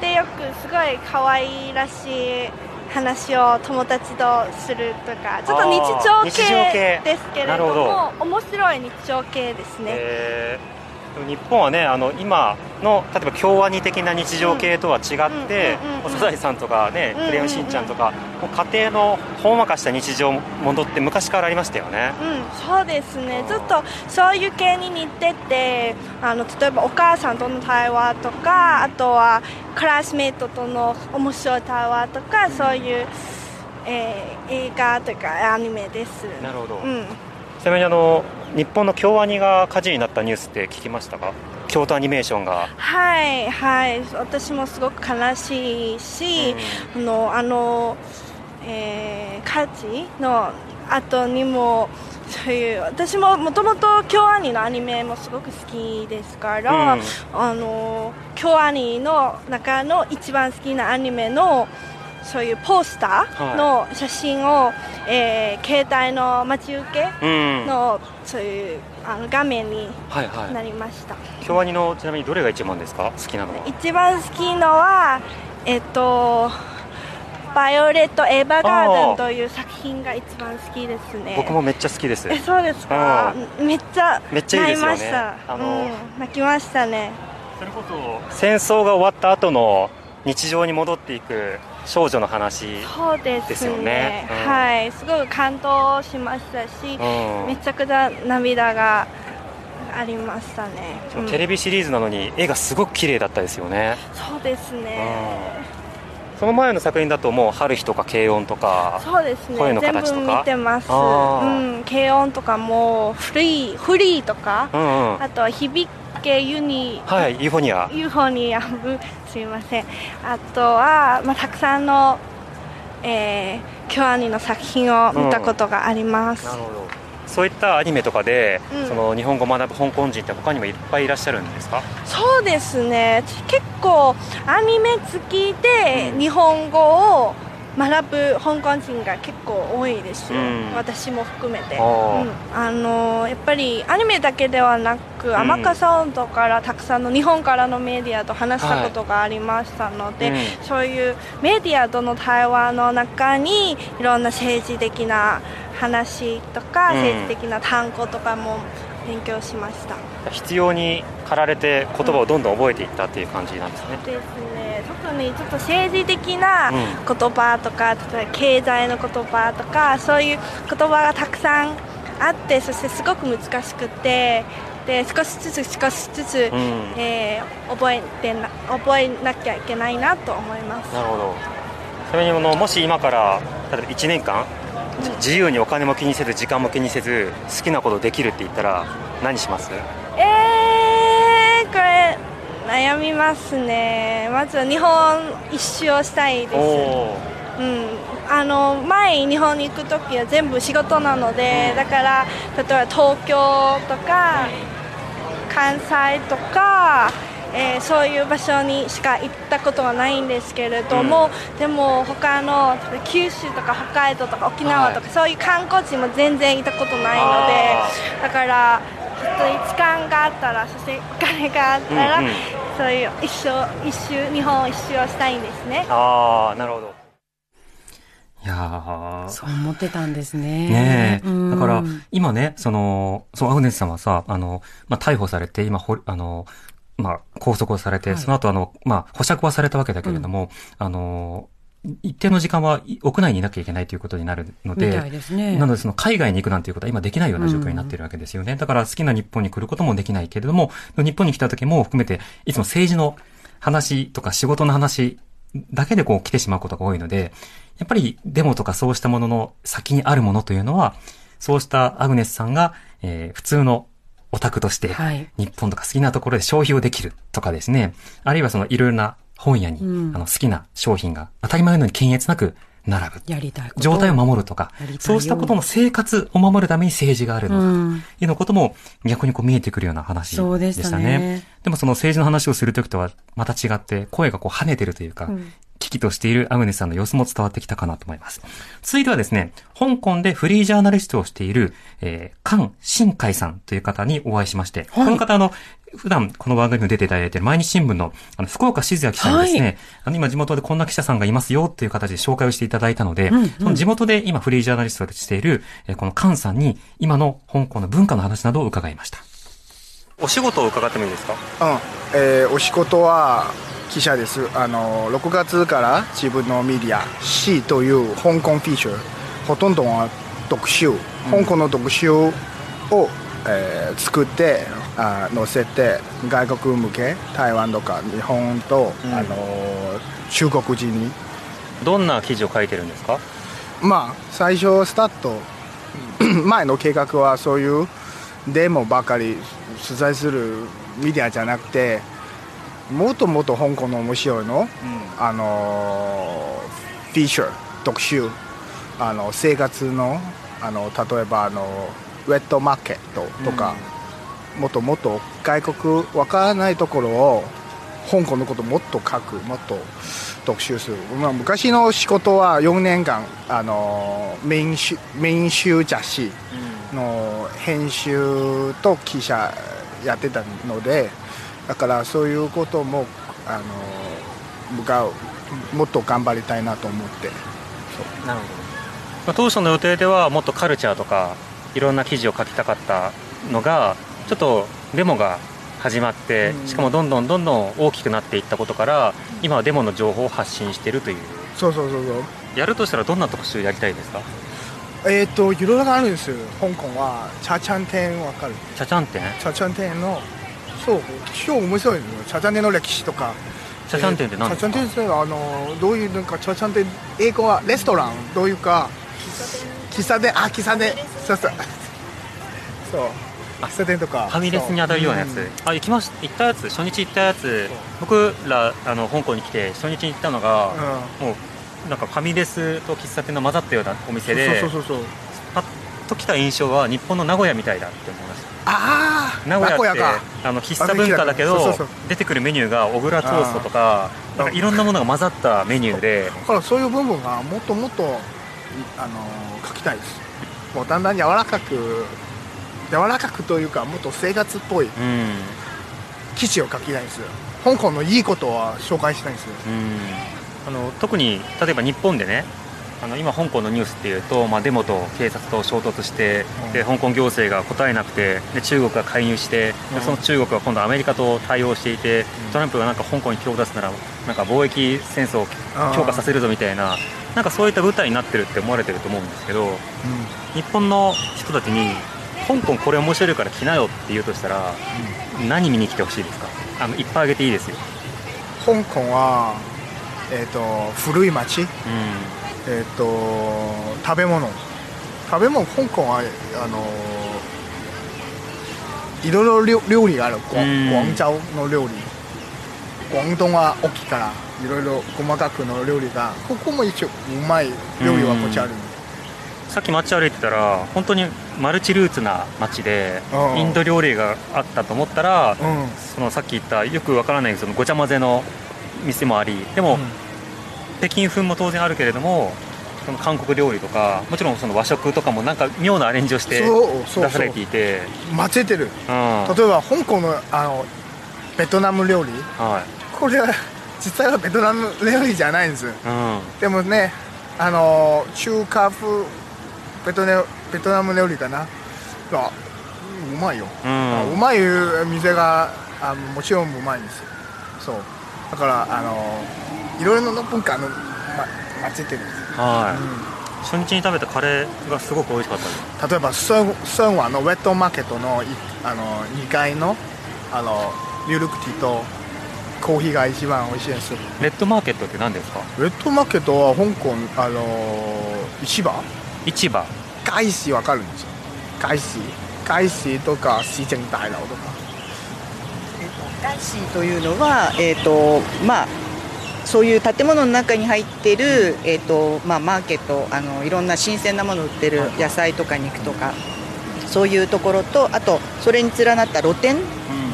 でよくすごい可愛らしい話を友達とするとかちょっと日常系系。ですけれども面白い日常系ですね、えー日本はねあの今の例えば京アニ的な日常系とは違ってうんうんうんうんサザエさんとかねクレヨンしんちゃんとかもう家庭のほんわかした日常ものって昔からありましたよねうん、そうですね、ちょっとそういう系に似ててあの例えばお母さんとの対話とかあとはクラスメートとの面白い対話とかそういう、えー映画というかアニメですなるほどうん、ちなみにあの日本の京アニが火事になったニュースって聞きましたか？京都アニメーションが。はいはい。私もすごく悲しいし、あのあの、えー火事の後にもそういう私ももともと京アニのアニメもすごく好きですから、うん。あの京アニの中の一番好きなアニメのそういうポスターの写真を、えー携帯の待ち受けうん。の、そういうあの画面にはいはい。なりました、京アニのちなみにどれが一番ですか？好きなのは。一番好きのはえっと「バイオレット・エヴァー。ガーデン」という作品が一番好きですね。僕もめっちゃ好きです。えそうですか？めっちゃめっちゃいいですよね。泣きました。あのうん、泣きましたね。それこそ戦争が終わった後の日常に戻っていく少女の話ですよね。うん。はい。すごく感動しましたし、うん。めちゃくちゃ涙がありましたね、うん。テレビシリーズなのに絵がすごく綺麗だったですよね。そうですね。その前の作品だともう春日とか軽音とか、そうです声のね全部形とか。見てます。うん。軽音とかもフリーフリーとか、うんうん。あとは響けユニはい、ユーフォニア。ユーフォニアム。すいません。あとは、まあ、たくさんの、えー、京アニの作品を見たことがあります、なるほど。そういったアニメとかで、うん。その日本語を学ぶ香港人って他にもいっぱいいらっしゃるんですか？そうですね。結構アニメ好きで日本語を学ぶ香港人が結構多いですよ、うん。私も含めて、うん。あのやっぱりアニメだけではなく、ん。アマカサウンドからたくさんの日本からのメディアと話したことがありましたので、うんそういうメディアとの対話の中にいろんな政治的な話とか、うん。政治的な単語とかも勉強しました。必要に駆られて言葉をどんどん覚えていったっていう感じなんですね。ですね特にちょっと政治的なうん言葉とか、例えば経済の言葉とかそういう言葉がたくさんあってそしてすごく難しくてで少しずつ少しずつ、うんえー覚えてな覚えなきゃいけないなと思いますなるほど。それにあのもし今から例えば1年間、じ自由にお金も気にせず時間も気にせず好きなことできるって言ったら何します？え悩みますね。まずは日本一周をしたいです。おうん、あの前日本に行く時は全部仕事なので、だから例えば東京とか関西とか、えーそういう場所にしか行ったことはないんですけれども、でも他の九州とか北海道とか沖縄とか、そういう観光地も全然行ったことないのであだからちょっと時間があったらそしてお金があったら、うんうんそういう一生一周日本一周をしたいんですね。ああ、なるほど。いやーそう思ってたんですね。ねえ。うんだから、今ね、その、そう、アグネスさんはさ、あの、まあ、逮捕されて、今、ほ、あの、まあ、拘束をされて、はいその後、あの、まあ、保釈はされたわけだけれども、あの、一定の時間はい屋内にいなきゃいけないということになるので、ですね。なので、その海外に行くなんていうことは今できないような状況になっているわけですよね。だから好きな日本に来ることもできないけれども、日本に来た時も含めて、いつも政治の話とか仕事の話だけでこう来てしまうことが多いので、やっぱりデモとかそうしたものの先にあるものというのは、そうしたアグネスさんが、えー普通のオタクとして、日本とか好きなところで消費をできるとかですね、あるいはそのいろいろな本屋に、うん。あの好きな商品が当たり前のように検閲なく並ぶ。やりたい状態を守るとかそうしたことの生活を守るために政治があるのか、うん。いうようなことも逆にこう見えてくるような話でしたね。でしたね。でもその政治の話をするときとはまた違って、声がこう跳ねてるというか、うん危機としているアグネスさんの様子も伝わってきたかなと思います。続いてはですね、香港でフリージャーナリストをしている、えー、菅新海さんという方にお会いしまして、この方あの、普段この番組にも出ていただいている毎日新聞の、あの、福岡静也記者にですね、はい。あの、今地元でこんな記者さんがいますよという形で紹介をしていただいたので、うんうん。その地元で今フリージャーナリストをしている、えーこの菅さんに今の香港の文化の話などを伺いました。お仕事を伺ってもいいですか？うん。えーお仕事は記者です。あの6月から自分のメディア C という香港フィッシュほとんどは特集。香港の特集を、えー作ってあ載せて外国向け台湾とか日本と、あの中国人に。どんな記事を書いてるんですか？まあ最初スタート [coughs] 前の計画はそういうデモばかり取材するメディアじゃなくてもっともっと香港の面白いの、あのフィーチャー特集。あの生活のあの例えばあのウェットマーケットとか、もっともっと外国わからないところを香港のこともっと書くもっと特集する、まあ、昔の仕事は4年間あの民衆民衆雑誌の編集と記者やってたのでだからそういうこともあの僕はもっと頑張りたいなと思って。なるほど。まあ当初の予定ではもっとカルチャーとかいろんな記事を書きたかったのがちょっとデモが始まって、しかもどんどんどんどん大きくなっていったことから今はデモの情報を発信しているという。そうそうそうそう。やるとしたらどんな特集やりたいですか？えっ、といろいろあるんですよ。香港はチャチャン店わかる？チャチャン店チャチャン店のそう超面白いですよ。チャチャン店の歴史とか。チャチャン店って何ですか？チャチャン店ってあのどういうなんかチャチャン店英語はレストラン？どういうか喫茶店？あ喫茶店。そうそう。そう。喫茶店とか。ファミレスに当たるようなやつ、そう。あ行きまし行ったやつ？初日行ったやつ。僕らあの香港に来て初日に行ったのが、もうなん。かファミレスと喫茶店の混ざったようなお店でそうそうそうそうパッと来た印象は日本の名古屋みたいだって思いましたああ名古屋ってか。あの喫茶文化だけど出てくるメニューが小倉トーストとかなんかいろんなものが混ざったメニューで。だからそういう部分がもっともっとあの書きたいです。もうだんだん柔らかく柔らかくというかもっと生活っぽいうん。記事を書きたいです香港のいいことは紹介したいんですうん。あの特に例えば日本でねあの今、香港のニュースっていうと、まあ、デモと警察と衝突して、で香港行政が答えなくてで中国が介入してでその中国は今度アメリカと対応していて、トランプがなんか香港に手を出すならなんか貿易戦争を強化させるぞみたいななんかそういった舞台になってるって思われてると思うんですけど日本の人たちに香港これ面白いから来なよって言うとしたら、何見に来てほしいですか？あのいっぱいあげていいですよ。香港は、えー、と古い町、えー、と食べ物。食べ物香港はあのいろいろ料料理がある。广うん广州の料理。廣東は大きいからいろいろ細かくの料理がここも一応うまい料理はこっちある。さっき街歩いてたら本当にマルチルーツな街でうん。インド料理があったと思ったら、うん。そのさっき言ったよくわからないそのごちゃ混ぜの店もありでも、北京風も当然あるけれどもその韓国料理とかもちろんその和食とかもなんか妙なアレンジをしてそうそうそう。出されていて。混ぜてる。うん。例えば香港のあのベトナム料理。はこれは実際はベトナム料理じゃないんです。いうん。でもねあの中華風ベトナベトナム料理かな。あうまいよ、うん。うまい店があもちろんうまいんですよ。そう。だからあのいろいろな文化の、ま、混ぜてるんですはい、初日に食べたカレーがすごく美味しかったです。例えばソンワのウェットマーケットのいあの2階のあのミルクティーとコーヒーが一番美味しいですレッドマーケットって何ですか？ウェットマーケットは香港あの市場？市場。街市わかるんですよ。街市街市とか市政大楼とか。街市というのは、えーとまあ、そういう建物の中に入っている、えーとまあ、マーケットあのいろんな新鮮なものを売ってる野菜とか肉とかそういうところとあとそれに連なった露店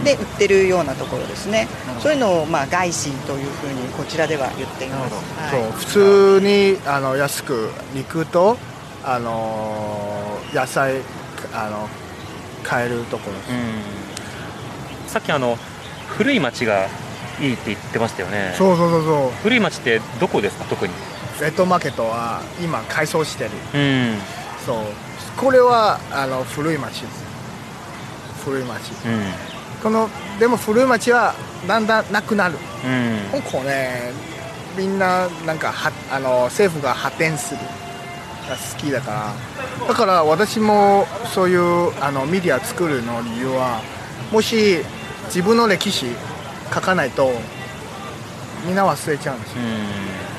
で売ってるようなところですね、そういうのを、まあ、外市というふうにこちらでは言っています。はい。そう普通にあの安く肉とあの野菜あの買えるところです、さっきあの古い町がいいって言ってましたよね。そうそうそうそう。古い町ってどこですか特に？レッドマーケットは今改装してる。うん。そう。これはあの古い町です古い町うん。このでも古い町はだんだんなくなる。うん。香港ねみんななんかはあの政府が発展する。が好きだから。だから私もそういうあのメディア作るの理由はもし自分の歴史書かないとみんな忘れちゃうんですよ、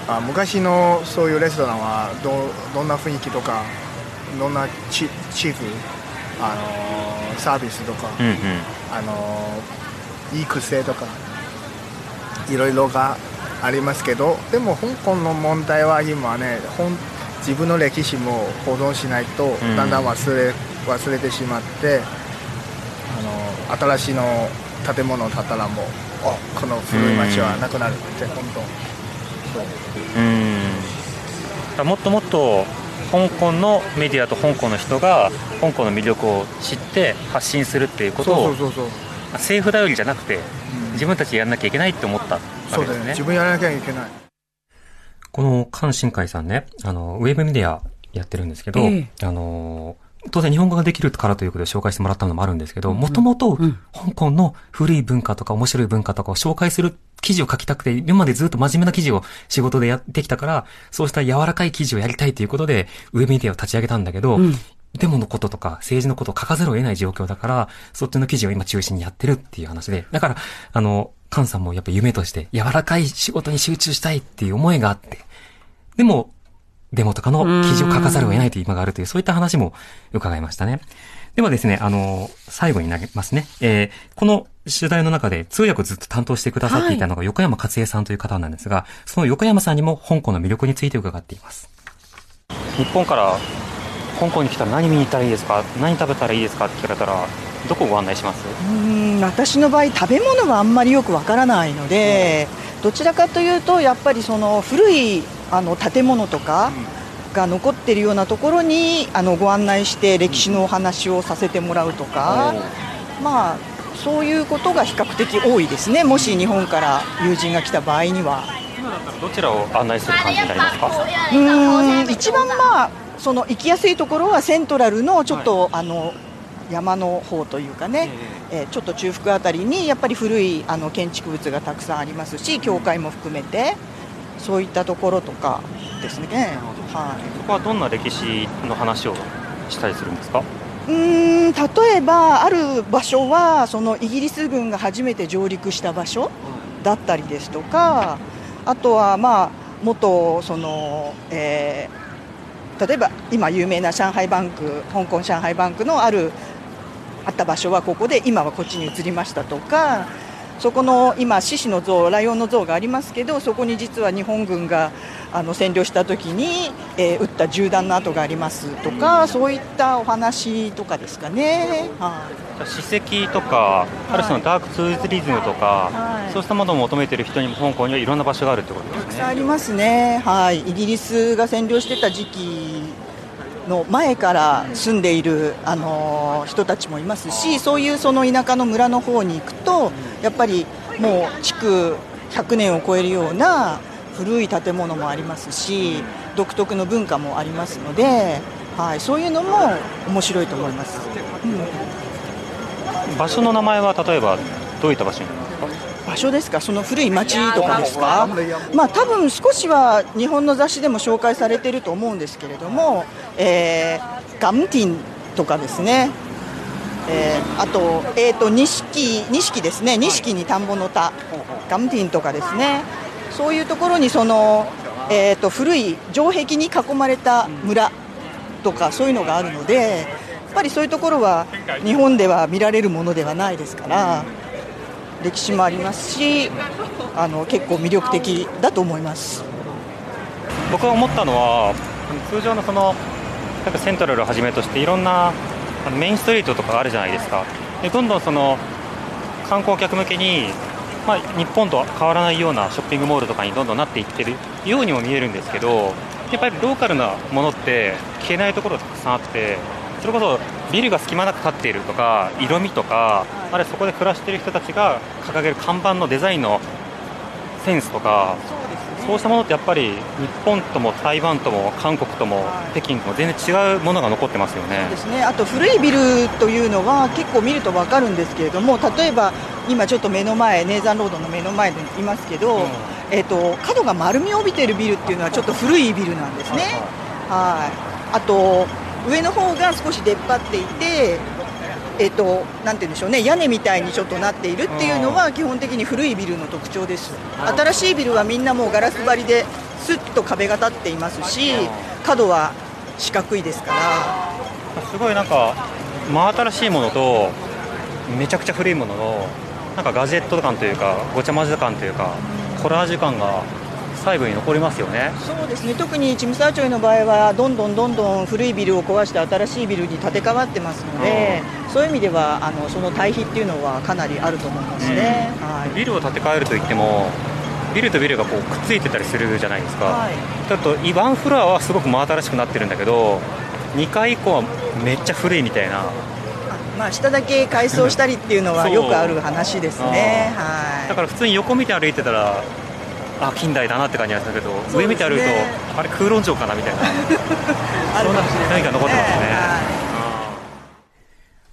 あ昔のそういうレストランはどどんな雰囲気とかどんなチチーフあのサービスとか、うんうん。あのいい癖とかいろいろがありますけどでも香港の問題は今ね本自分の歴史も保存しないとん。だんだん忘れ,、忘れてしまってあの新しいの建物を建ったらもうあこの古い町はなくなるって本当。そううん。もっともっと香港のメディアと香港の人が香港の魅力を知って発信するっていうことをそうそうそうそう。政府頼りじゃなくて、自分たちでやんなきゃいけないって思ったわそうだよね。けですね自分やらなきゃいけない。この関新海さんねあのウェブメディアやってるんですけど、えあの当然日本語ができるからということで紹介してもらったのもあるんですけど、もともと香港の古い文化とか面白い文化とかを紹介する記事を書きたくて、今までずっと真面目な記事を仕事でやってきたから、そうした柔らかい記事をやりたいということで、ウェブメディアを立ち上げたんだけど、うん。デモのこととか政治のことを書かざるを得ない状況だから、そっちの記事を今中心にやってるっていう話で、だから、あの、カンさんもやっぱ夢として柔らかい仕事に集中したいっていう思いがあって、でも、デモとかの記事を書かざるを得ないという今があるという、そういった話も伺いましたね。ではですね、あの、最後になりますね。えーこの取材の中で通訳をずっと担当してくださっていたのが横山勝恵さんという方なんですが、その横山さんにも香港の魅力について伺っています。日本から香港に来たら何見に行ったらいいですか？何食べたらいいですかって聞かれたら、どこをご案内します？うーん私の場合食べ物はあんまりよくわからないので、どちらかというとやっぱりその古いあの建物とかが残っているようなところにあのご案内して歴史のお話をさせてもらうとか、まあそういうことが比較的多いですね。もし日本から友人が来た場合には。どちらを案内する感じになりますか？うーん一番まあその行きやすいところはセントラルのちょっと、あの山の方というかね、えーちょっと中腹あたりにやっぱり古いあの建築物がたくさんありますし教会も含めてそういったところとかですね。はい。ここはどんな歴史の話をしたりするんですか？うーん例えばある場所はそのイギリス軍が初めて上陸した場所だったりですとかあとはまあ元その、えー例えば今有名な上海バンク香港上海バンクのあるあった場所はここで今はこっちに移りましたとかそこの今獅子の像ライオンの像がありますけどそこに実は日本軍があの占領した時に、えー撃った銃弾の跡がありますとかそういったお話とかですかね。はい。史跡とか、ある種のダークツーリズムとか、はい。そうしたものを求めている人にも香港にはいろんな場所があるってことですね。たくさんありますね、はい、イギリスが占領してた時期の前から住んでいる、あの人たちもいますしそういうその田舎の村の方に行くとやっぱりもう築100年を超えるような古い建物もありますし独特の文化もありますので、はい、そういうのも面白いと思います。うん場所の名前は例えばどういった場所に？なります所ですか、その古い町とかですか、まあ多分少しは日本の雑誌でも紹介されていると思うんですけれども、えーガムティンとかですね、えーあと、えー、と錦錦ですね、錦に田んぼの田、ガムティンとかですね、そういうところにその、えー、と古い城壁に囲まれた村とか、そういうのがあるので、やっぱりそういうところは日本では見られるものではないですから。歴史もありますしあの結構魅力的だと思います僕が思ったのは、通常のその、なんかセントラルをはじめとしていろんなメインストリートとかがあるじゃないですか。でどんどんその観光客向けに、まあ、日本と変わらないようなショッピングモールとかにどんどんなっていってるようにも見えるんですけど、やっぱりローカルなものって消えないところがたくさんあって、それこそビルが隙間なく立っているとか、色味とか、あるいはそこで暮らしている人たちが掲げる看板のデザインのセンスとか、そうしたものってやっぱり日本とも台湾とも韓国とも北京とも全然違うものが残ってますよね。ですね。あと古いビルというのは結構見ると分かるんですけれども例えば今ちょっと目の前ネーザンロードの目の前にいますけど、えっと角が丸みを帯びているビルっていうのはちょっと古いビルなんですね。はい。あと上の方が少し出っ張っていてえっとなんて言うんでしょうね屋根みたいにちょっとなっているっていうのは基本的に古いビルの特徴です。新しいビルはみんなもうガラス張りですっと壁が立っていますし角は四角いですから。すごいなんか真新しいものとめちゃくちゃ古いもののなんかガジェット感というかごちゃ混ぜ感というかコラージュ感が細部に残りますよね。そうですね。特にチムサーチョイの場合はどんどんどんどん古いビルを壊して新しいビルに建て替わってますので、そういう意味ではあのその対比っていうのはかなりあると思いますね。はい。ビルを建て替えるといってもビルとビルがこうくっついてたりするじゃないですか、はい。ちょっとワンフロアはすごく真新しくなってるんだけど2階以降はめっちゃ古いみたいな。まあ、下だけ改装したりっていうのはよくある話ですね。はい。だから普通に横見て歩いてたらあ近代だなって感じなんですけど、ね。上見て歩くとあれ空論城かなみたいな。[laughs] そんな雰囲気が残ってますね、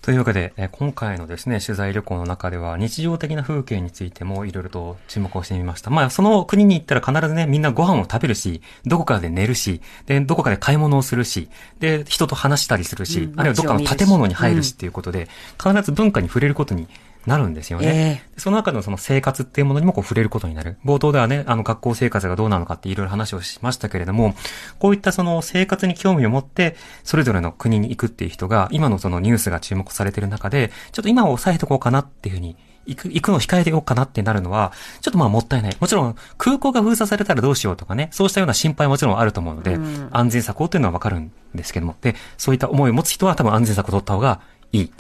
というわけで、えー今回のですね、取材旅行の中では、日常的な風景についてもいろいろと注目をしてみました。まあ、その国に行ったら必ずね、みんなご飯を食べるし、どこかで寝るし、で、どこかで買い物をするし、で、人と話したりするし、うんあるいはどっかの建物に入るしっていうことで、必ず文化に触れることになるんですよね。えその中のその生活っていうものにもこう触れることになる。冒頭ではね、あの学校生活がどうなのかっていろいろ話をしましたけれども、こういったその生活に興味を持って、それぞれの国に行くっていう人が、今のそのニュースが注目されてる中で、ちょっと今は抑えとこうかなっていうふうに、行く、行くのを控えておこうかなってなるのは、ちょっとまあもったいない。もちろん、空港が封鎖されたらどうしようとかね、そうしたような心配はもちろんあると思うので、うん安全策をっていうのはわかるんですけども、で、そういった思いを持つ人は多分安全策を取った方がいい。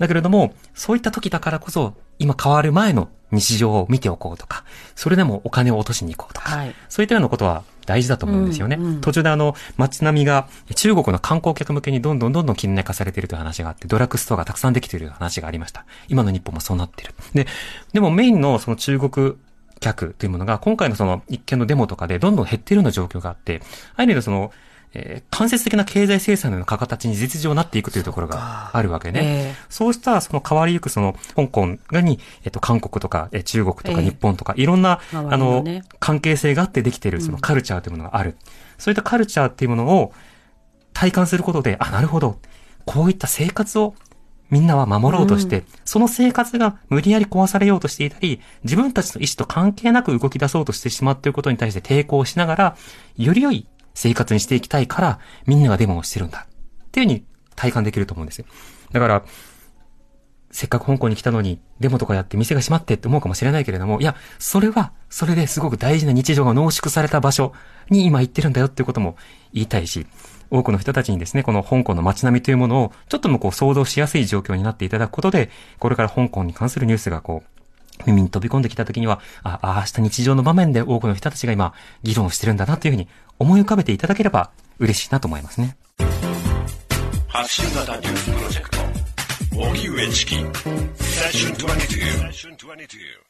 だけれども、そういった時だからこそ、今変わる前の日常を見ておこうとか、それでもお金を落としに行こうとか、はい。そういったようなことは大事だと思うんですよね。うんうん途中であの、街並みが中国の観光客向けにどんどんどんどん近代化されているという話があって、ドラッグストアがたくさんできている話がありました。今の日本もそうなっている。で、でもメインのその中国客というものが、今回のその一件のデモとかでどんどん減っているような状況があって、ある意味でその、えー間接的な経済制裁のような形に実情になっていくというところがあるわけね。えそうしたその変わりゆくその香港がに、えっと、韓国とか、えー中国とかええ日本とか、いろんな、周りのあのね、関係性があってできているそのカルチャーというものがある。そういったカルチャーっていうものを体感することで、あ、なるほど。こういった生活をみんなは守ろうとして、その生活が無理やり壊されようとしていたり、自分たちの意思と関係なく動き出そうとしてしまっていることに対して抵抗しながら、より良い生活にしていきたいから、みんながデモをしてるんだ。っていうふうに体感できると思うんですよ。だから、せっかく香港に来たのに、デモとかやって店が閉まってって思うかもしれないけれども、いや、それは、それですごく大事な日常が濃縮された場所に今行ってるんだよっていうことも言いたいし、多くの人たちにですね、この香港の街並みというものを、ちょっともこう想像しやすい状況になっていただくことで、これから香港に関するニュースがこう、耳に飛び込んできた時には、あ、ああした日常の場面で多くの人たちが今、議論をしてるんだなというふうに思い浮かべていただければ嬉しいなと思いますね。発信型ニュースプロジェクト。荻上チキ。セッション22